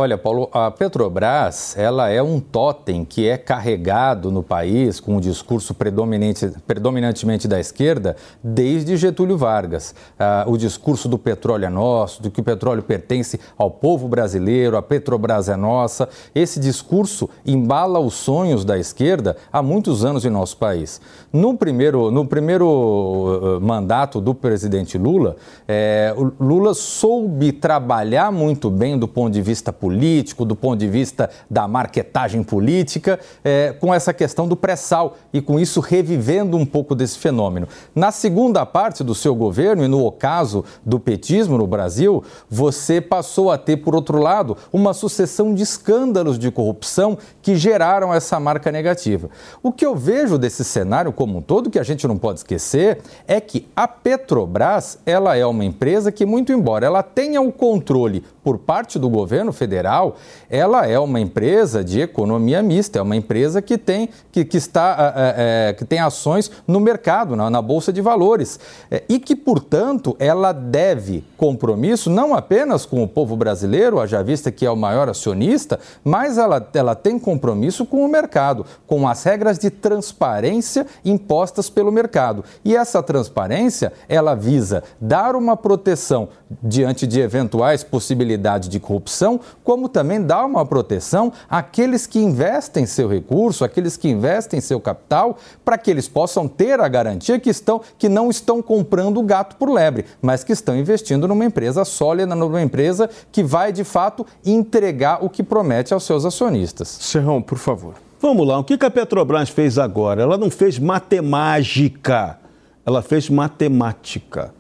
Olha, Paulo, a Petrobras ela é um totem que é carregado no país com um discurso predominante, predominantemente da esquerda desde Getúlio Vargas. Ah, o discurso do petróleo é nosso, do que o petróleo pertence ao povo brasileiro, a Petrobras é nossa. Esse discurso embala os sonhos da esquerda há muitos anos em nosso país. No primeiro, no primeiro uh, mandato do presidente Lula, é, Lula soube trabalhar muito bem do ponto de vista político político, do ponto de vista da marketagem política, é, com essa questão do pré-sal e com isso revivendo um pouco desse fenômeno. Na segunda parte do seu governo e no ocaso do petismo no Brasil, você passou a ter, por outro lado, uma sucessão de escândalos de corrupção que geraram essa marca negativa. O que eu vejo desse cenário como um todo, que a gente não pode esquecer, é que a Petrobras, ela é uma empresa que, muito embora ela tenha o controle por parte do governo federal, ela é uma empresa de economia mista, é uma empresa que tem, que, que está, é, é, que tem ações no mercado, na, na Bolsa de Valores, é, e que, portanto, ela deve compromisso não apenas com o povo brasileiro, haja vista que é o maior acionista, mas ela, ela tem compromisso com o mercado, com as regras de transparência impostas pelo mercado. E essa transparência, ela visa dar uma proteção diante de eventuais possibilidades de corrupção, como também dar uma proteção àqueles que investem seu recurso, àqueles que investem seu capital, para que eles possam ter a garantia que, estão, que não estão comprando gato por lebre, mas que estão investindo numa empresa sólida, numa empresa que vai de fato entregar o que promete aos seus acionistas. Serrão, por favor. Vamos lá, o que a Petrobras fez agora? Ela não fez matemática, ela fez matemática.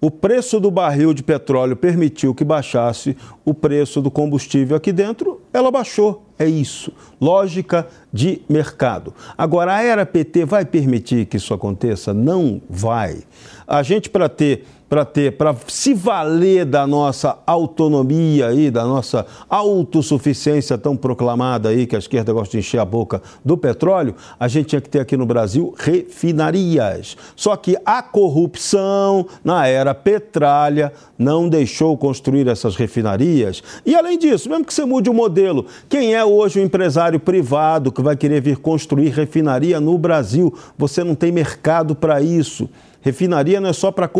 O preço do barril de petróleo permitiu que baixasse o preço do combustível aqui dentro, ela baixou. É isso. Lógica de mercado. Agora, a era PT vai permitir que isso aconteça? Não vai. A gente, para ter para ter, para se valer da nossa autonomia aí, da nossa autossuficiência tão proclamada aí, que a esquerda gosta de encher a boca do petróleo, a gente tinha que ter aqui no Brasil refinarias. Só que a corrupção na era petralha não deixou construir essas refinarias. E além disso, mesmo que você mude o modelo, quem é hoje o empresário privado que vai querer vir construir refinaria no Brasil? Você não tem mercado para isso. Refinaria não é só para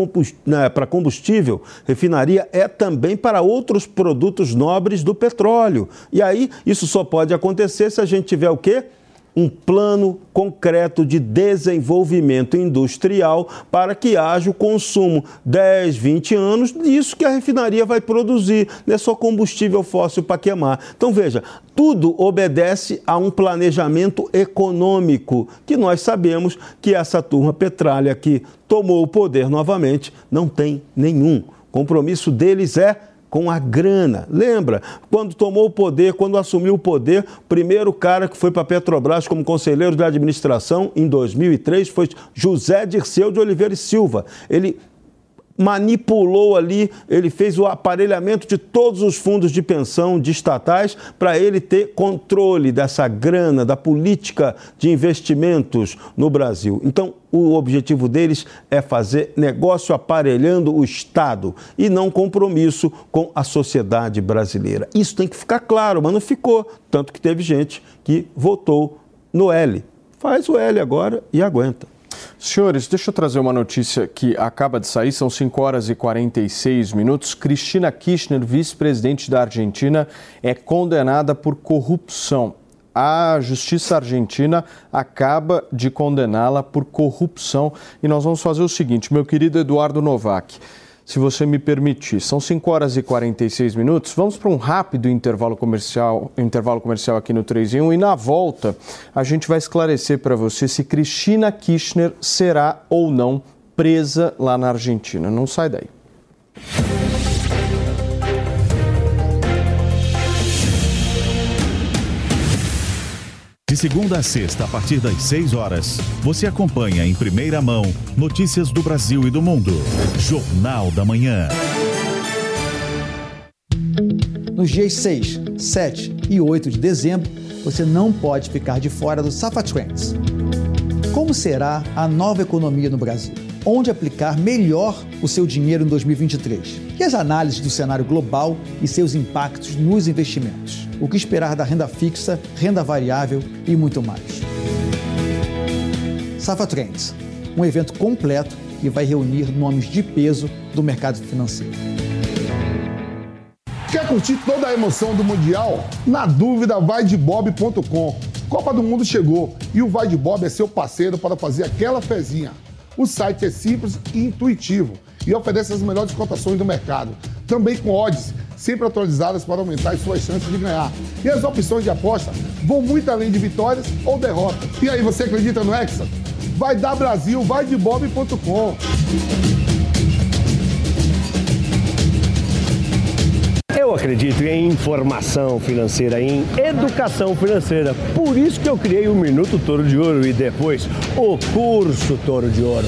né, combustível, refinaria é também para outros produtos nobres do petróleo. E aí, isso só pode acontecer se a gente tiver o quê? Um plano concreto de desenvolvimento industrial para que haja o consumo 10, 20 anos disso que a refinaria vai produzir, não é só combustível fóssil para queimar. Então veja, tudo obedece a um planejamento econômico que nós sabemos que essa turma petralha que tomou o poder novamente não tem nenhum. O compromisso deles é com a grana. Lembra? Quando tomou o poder, quando assumiu o poder, primeiro cara que foi para Petrobras como conselheiro de administração em 2003 foi José Dirceu de Oliveira e Silva. Ele manipulou ali, ele fez o aparelhamento de todos os fundos de pensão de estatais para ele ter controle dessa grana, da política de investimentos no Brasil. Então, o objetivo deles é fazer negócio aparelhando o Estado e não compromisso com a sociedade brasileira. Isso tem que ficar claro, mas não ficou. Tanto que teve gente que votou no L. Faz o L agora e aguenta. Senhores, deixa eu trazer uma notícia que acaba de sair, são 5 horas e 46 minutos. Cristina Kirchner, vice-presidente da Argentina, é condenada por corrupção. A justiça argentina acaba de condená-la por corrupção. E nós vamos fazer o seguinte, meu querido Eduardo Novak se você me permitir. São 5 horas e 46 minutos. Vamos para um rápido intervalo comercial, intervalo comercial aqui no 3 em 1 e na volta a gente vai esclarecer para você se Cristina Kirchner será ou não presa lá na Argentina. Não sai daí. De segunda a sexta, a partir das 6 horas, você acompanha em primeira mão notícias do Brasil e do mundo. Jornal da Manhã. Nos dias 6, 7 e 8 de dezembro, você não pode ficar de fora do Safa Trends. Como será a nova economia no Brasil? Onde aplicar melhor o seu dinheiro em 2023? E as análises do cenário global e seus impactos nos investimentos? O que esperar da renda fixa, renda variável e muito mais. Safa Trends, um evento completo que vai reunir nomes de peso do mercado financeiro. Quer curtir toda a emoção do Mundial? Na dúvida, vai de bob.com. Copa do Mundo chegou e o Vai de Bob é seu parceiro para fazer aquela fezinha. O site é simples e intuitivo e oferece as melhores cotações do mercado também com odds sempre atualizadas para aumentar as suas chances de ganhar. E as opções de aposta vão muito além de vitórias ou derrotas. E aí, você acredita no Hexa? Vai dar Brasil, vai de bob.com. Eu acredito em informação financeira, em educação financeira. Por isso que eu criei o Minuto Toro de Ouro e depois o Curso Toro de Ouro.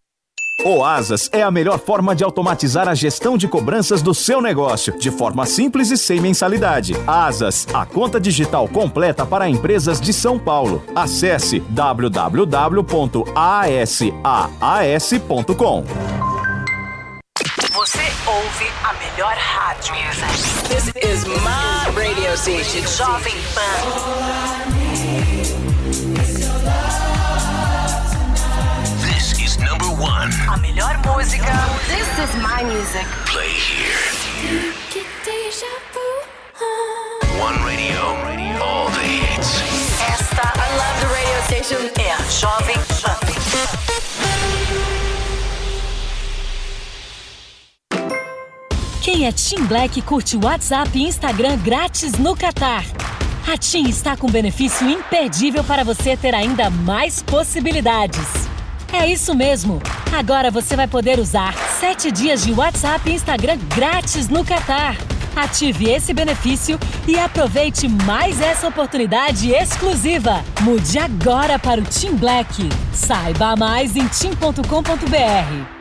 O Asas é a melhor forma de automatizar a gestão de cobranças do seu negócio, de forma simples e sem mensalidade. Asas, a conta digital completa para empresas de São Paulo. Acesse www.asaas.com. Você ouve a melhor rádio. This is my radio station, Jovem Pan. Is my music. Play here. One radio, all the hits. Esta, I love the radio station, é a Jovem Pan. Quem é Team Black curte WhatsApp e Instagram grátis no Catar. A TIM está com benefício imperdível para você ter ainda mais possibilidades. É isso mesmo! Agora você vai poder usar 7 dias de WhatsApp e Instagram grátis no Catar. Ative esse benefício e aproveite mais essa oportunidade exclusiva. Mude agora para o Team Black. Saiba mais em tim.com.br.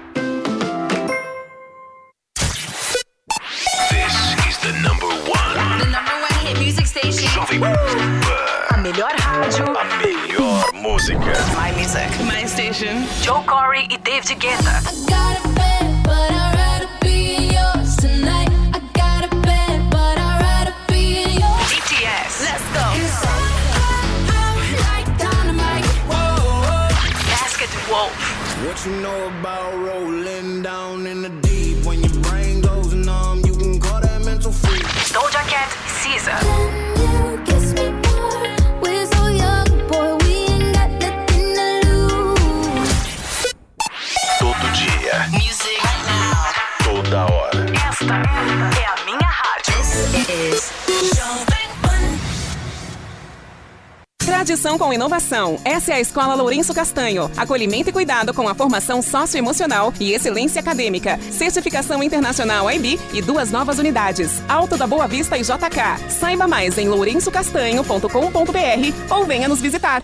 música. My music. My station. Joe Corey e David Guetta. BTS. Let's go. Basket Wolf. What you know about rolling down in the deep? When your brain goes numb, you can call that mental freak. Doja Cat Caesar. Tradição com inovação. Essa é a Escola Lourenço Castanho. Acolhimento e cuidado com a formação socioemocional e excelência acadêmica. Certificação internacional IB e duas novas unidades. Alto da Boa Vista e JK. Saiba mais em lourençocastanho.com.br ou venha nos visitar.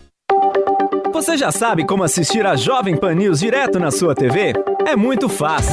Você já sabe como assistir a Jovem Pan News direto na sua TV? É muito fácil.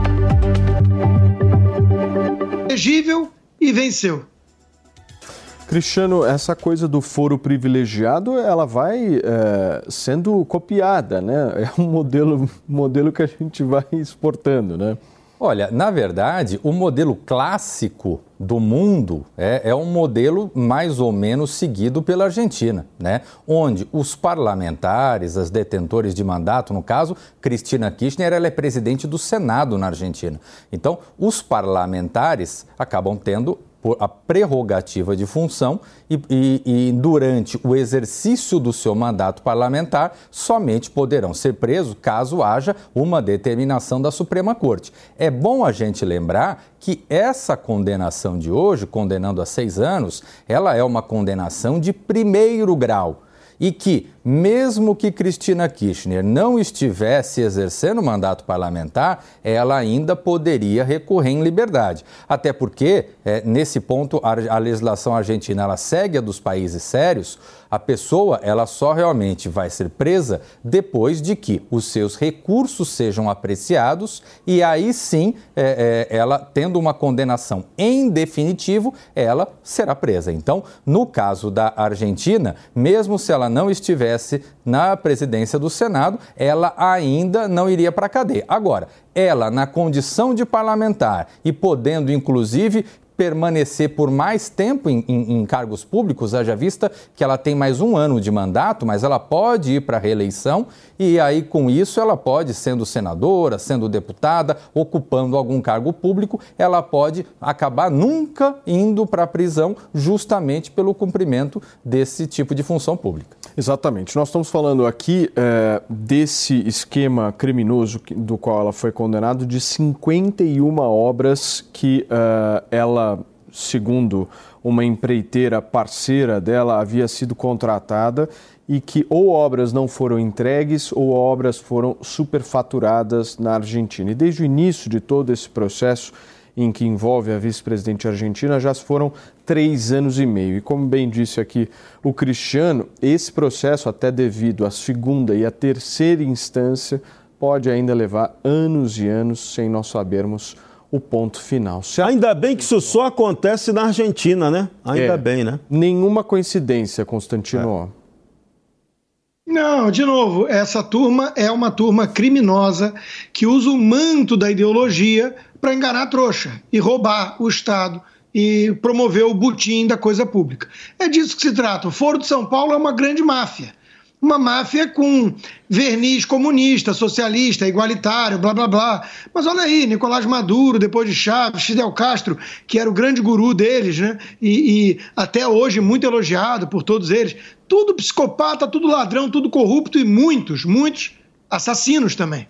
Elegível e venceu. Cristiano, essa coisa do foro privilegiado, ela vai é, sendo copiada, né? É um modelo, modelo que a gente vai exportando, né? Olha, na verdade, o modelo clássico do mundo é, é, um modelo mais ou menos seguido pela Argentina, né? onde os parlamentares, as detentores de mandato, no caso, Cristina Kirchner, ela é presidente do Senado na Argentina. Então, os parlamentares acabam tendo por a prerrogativa de função e, e, e, durante o exercício do seu mandato parlamentar somente poderão ser presos caso haja uma determinação da Suprema Corte. É bom a gente lembrar que essa condenação de hoje, condenando a seis anos, ela é uma condenação de primeiro grau e que, mesmo que Cristina Kirchner não estivesse exercendo mandato parlamentar, ela ainda poderia recorrer em liberdade. Até porque, é, nesse ponto, a, a legislação argentina ela segue a dos países sérios a pessoa ela só realmente vai ser presa depois de que os seus recursos sejam apreciados e aí sim, é, é, ela tendo uma condenação em definitivo, ela será presa. Então, no caso da Argentina, mesmo se ela não estivesse na presidência do Senado, ela ainda não iria para a cadeia. Agora, ela, na condição de parlamentar e podendo, inclusive, permanecer por mais tempo em, em, em, cargos públicos, haja vista que ela tem mais um ano de mandato, mas ela pode ir para a reeleição e aí com isso ela pode, sendo senadora, sendo deputada, ocupando algum cargo público, ela pode acabar nunca indo para a prisão justamente pelo cumprimento desse tipo de função pública. Exatamente. Nós estamos falando aqui é, desse esquema criminoso do qual ela foi condenada de 51 obras que uh, ela segundo uma empreiteira parceira dela, havia sido contratada e que ou obras não foram entregues ou obras foram superfaturadas na Argentina. E desde o início de todo esse processo, em que envolve a vice-presidente argentina, já foram três anos e meio. E como bem disse aqui o Cristiano, esse processo, até devido à segunda e à terceira instância, pode ainda levar anos e anos sem nós sabermos o ponto final. Se Ainda bem que isso só acontece na Argentina, né? Ainda é, bem, né? Nenhuma coincidência, Constantino. É. Não, de novo, essa turma é uma turma criminosa que usa o manto da ideologia para enganar a trouxa e roubar o Estado e promover o butim da coisa pública. É disso que se trata. O Foro de São Paulo é uma grande máfia uma máfia com verniz comunista, socialista, igualitário, blá blá blá. Mas olha aí, Nicolás Maduro, depois de Chaves, Fidel Castro, que era o grande guru deles, né? E, e até hoje muito elogiado por todos eles. Tudo psicopata, tudo ladrão, tudo corrupto e muitos, muitos assassinos também.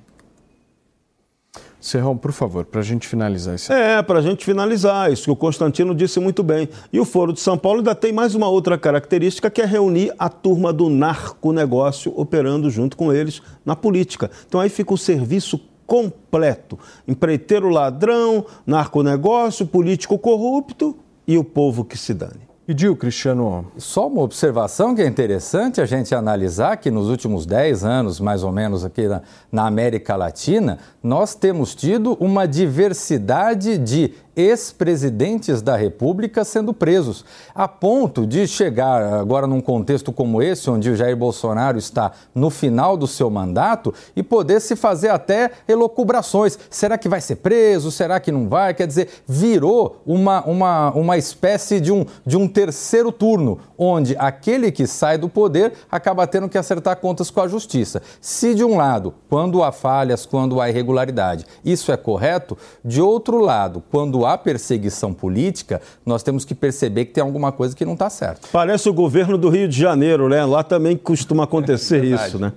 Serrão, por favor, para a gente finalizar isso. É, para a gente finalizar, isso que o Constantino disse muito bem. E o Foro de São Paulo ainda tem mais uma outra característica, que é reunir a turma do narconegócio operando junto com eles na política. Então aí fica o serviço completo. Empreiteiro ladrão, narconegócio, político corrupto e o povo que se dane. Pediu, Cristiano. Só uma observação que é interessante a gente analisar que nos últimos 10 anos, mais ou menos, aqui na, na América Latina, nós temos tido uma diversidade de ex-presidentes da República sendo presos, a ponto de chegar agora num contexto como esse, onde o Jair Bolsonaro está no final do seu mandato e poder se fazer até elocubrações. Será que vai ser preso? Será que não vai? Quer dizer, virou uma, uma, uma espécie de um, de um terceiro turno, onde aquele que sai do poder acaba tendo que acertar contas com a justiça. Se de um lado, quando há falhas, quando há irregularidade, isso é correto, de outro lado, quando há perseguição política, nós temos que perceber que tem alguma coisa que não está certo. Parece o governo do Rio de Janeiro, né? Lá também costuma acontecer é isso, né?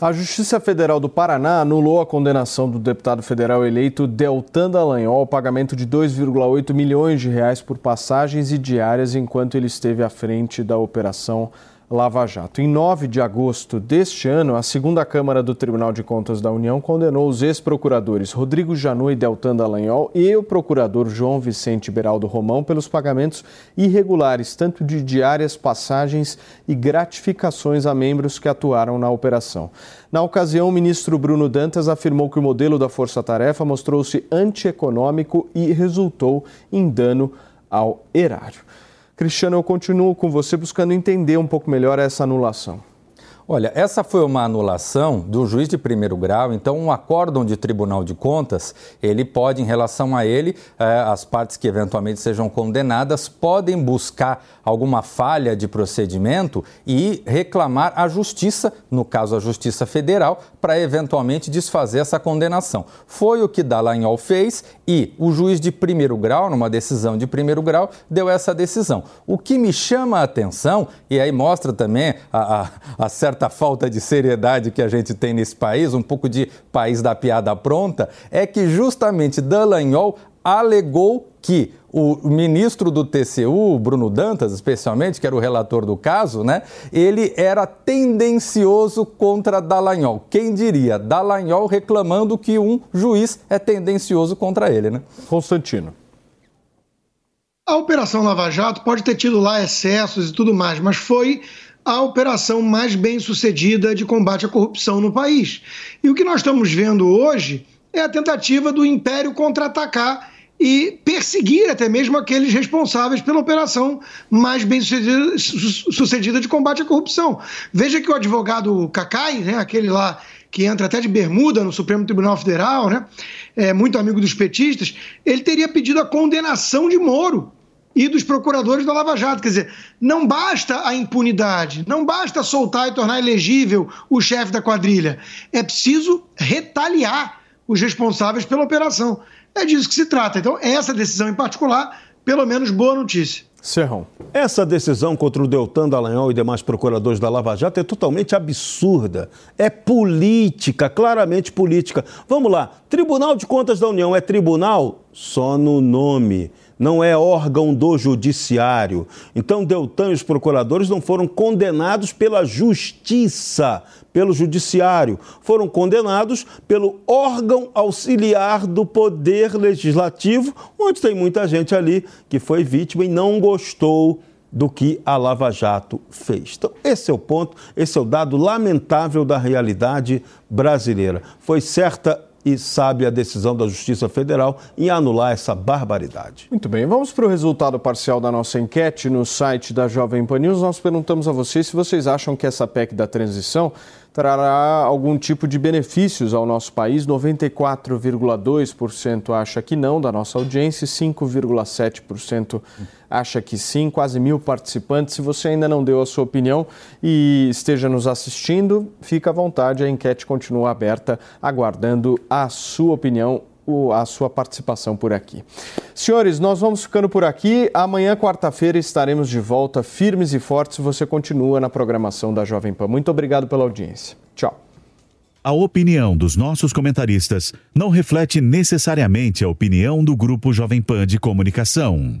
A Justiça Federal do Paraná anulou a condenação do deputado federal eleito Deltan Dallagnol ao pagamento de 2,8 milhões de reais por passagens e diárias enquanto ele esteve à frente da operação Lava Jato. Em 9 de agosto deste ano, a segunda Câmara do Tribunal de Contas da União condenou os ex-procuradores Rodrigo Janu e Deltan Dallagnol e o procurador João Vicente Beraldo Romão pelos pagamentos irregulares, tanto de diárias, passagens e gratificações a membros que atuaram na operação. Na ocasião, o ministro Bruno Dantas afirmou que o modelo da Força Tarefa mostrou-se antieconômico e resultou em dano ao erário. Cristiano, eu continuo com você buscando entender um pouco melhor essa anulação. Olha, essa foi uma anulação do juiz de primeiro grau, então um acórdão de Tribunal de Contas, ele pode, em relação a ele, eh, as partes que eventualmente sejam condenadas podem buscar alguma falha de procedimento e reclamar à Justiça, no caso a Justiça Federal, para eventualmente desfazer essa condenação. Foi o que Dallagnol fez e o juiz de primeiro grau, numa decisão de primeiro grau, deu essa decisão. O que me chama a atenção, e aí mostra também a, a, a certa falta de seriedade que a gente tem nesse país, um pouco de país da piada pronta, é que justamente Dallagnol alegou que o ministro do TCU, Bruno Dantas, especialmente, que era o relator do caso, né, ele era tendencioso contra Dallagnol. Quem diria? Dallagnol reclamando que um juiz é tendencioso contra ele, né? Constantino. A Operação Lava Jato pode ter tido lá excessos e tudo mais, mas foi a operação mais bem sucedida de combate à corrupção no país. E o que nós estamos vendo hoje é a tentativa do Império contra-atacar e perseguir até mesmo aqueles responsáveis pela operação mais bem sucedida, sucedida de combate à corrupção. Veja que o advogado Cacai, né, aquele lá que entra até de bermuda no Supremo Tribunal Federal, né, é muito amigo dos petistas, ele teria pedido a condenação de Moro e dos procuradores da Lava Jato. Quer dizer, não basta a impunidade, não basta soltar e tornar elegível o chefe da quadrilha. É preciso retaliar os responsáveis pela operação. É disso que se trata. Então, essa decisão em particular, pelo menos boa notícia. Serrão. Essa decisão contra o Deltan Dallagnol e demais procuradores da Lava Jato é totalmente absurda. É política, claramente política. Vamos lá. Tribunal de Contas da União é tribunal só no nome não é órgão do judiciário. Então, Deltan e os procuradores não foram condenados pela justiça, pelo judiciário, foram condenados pelo órgão auxiliar do poder legislativo, onde tem muita gente ali que foi vítima e não gostou do que a Lava Jato fez. Então, esse é o ponto, esse é o dado lamentável da realidade brasileira. Foi certa e sabe a decisão da Justiça Federal em anular essa barbaridade. Muito bem, vamos para o resultado parcial da nossa enquete no site da Jovem Pan News. Nós perguntamos a vocês se vocês acham que essa PEC da transição trará algum tipo de benefícios ao nosso país. 94,2% acha que não, da nossa audiência, 5,7% acha que sim, quase mil participantes. Se você ainda não deu a sua opinião e esteja nos assistindo, fica à vontade, a enquete continua aberta, aguardando a sua opinião a sua participação por aqui. Senhores, nós vamos ficando por aqui. Amanhã, quarta-feira, estaremos de volta firmes e fortes. Você continua na programação da Jovem Pan. Muito obrigado pela audiência. Tchau. A opinião dos nossos comentaristas não reflete necessariamente a opinião do Grupo Jovem Pan de Comunicação.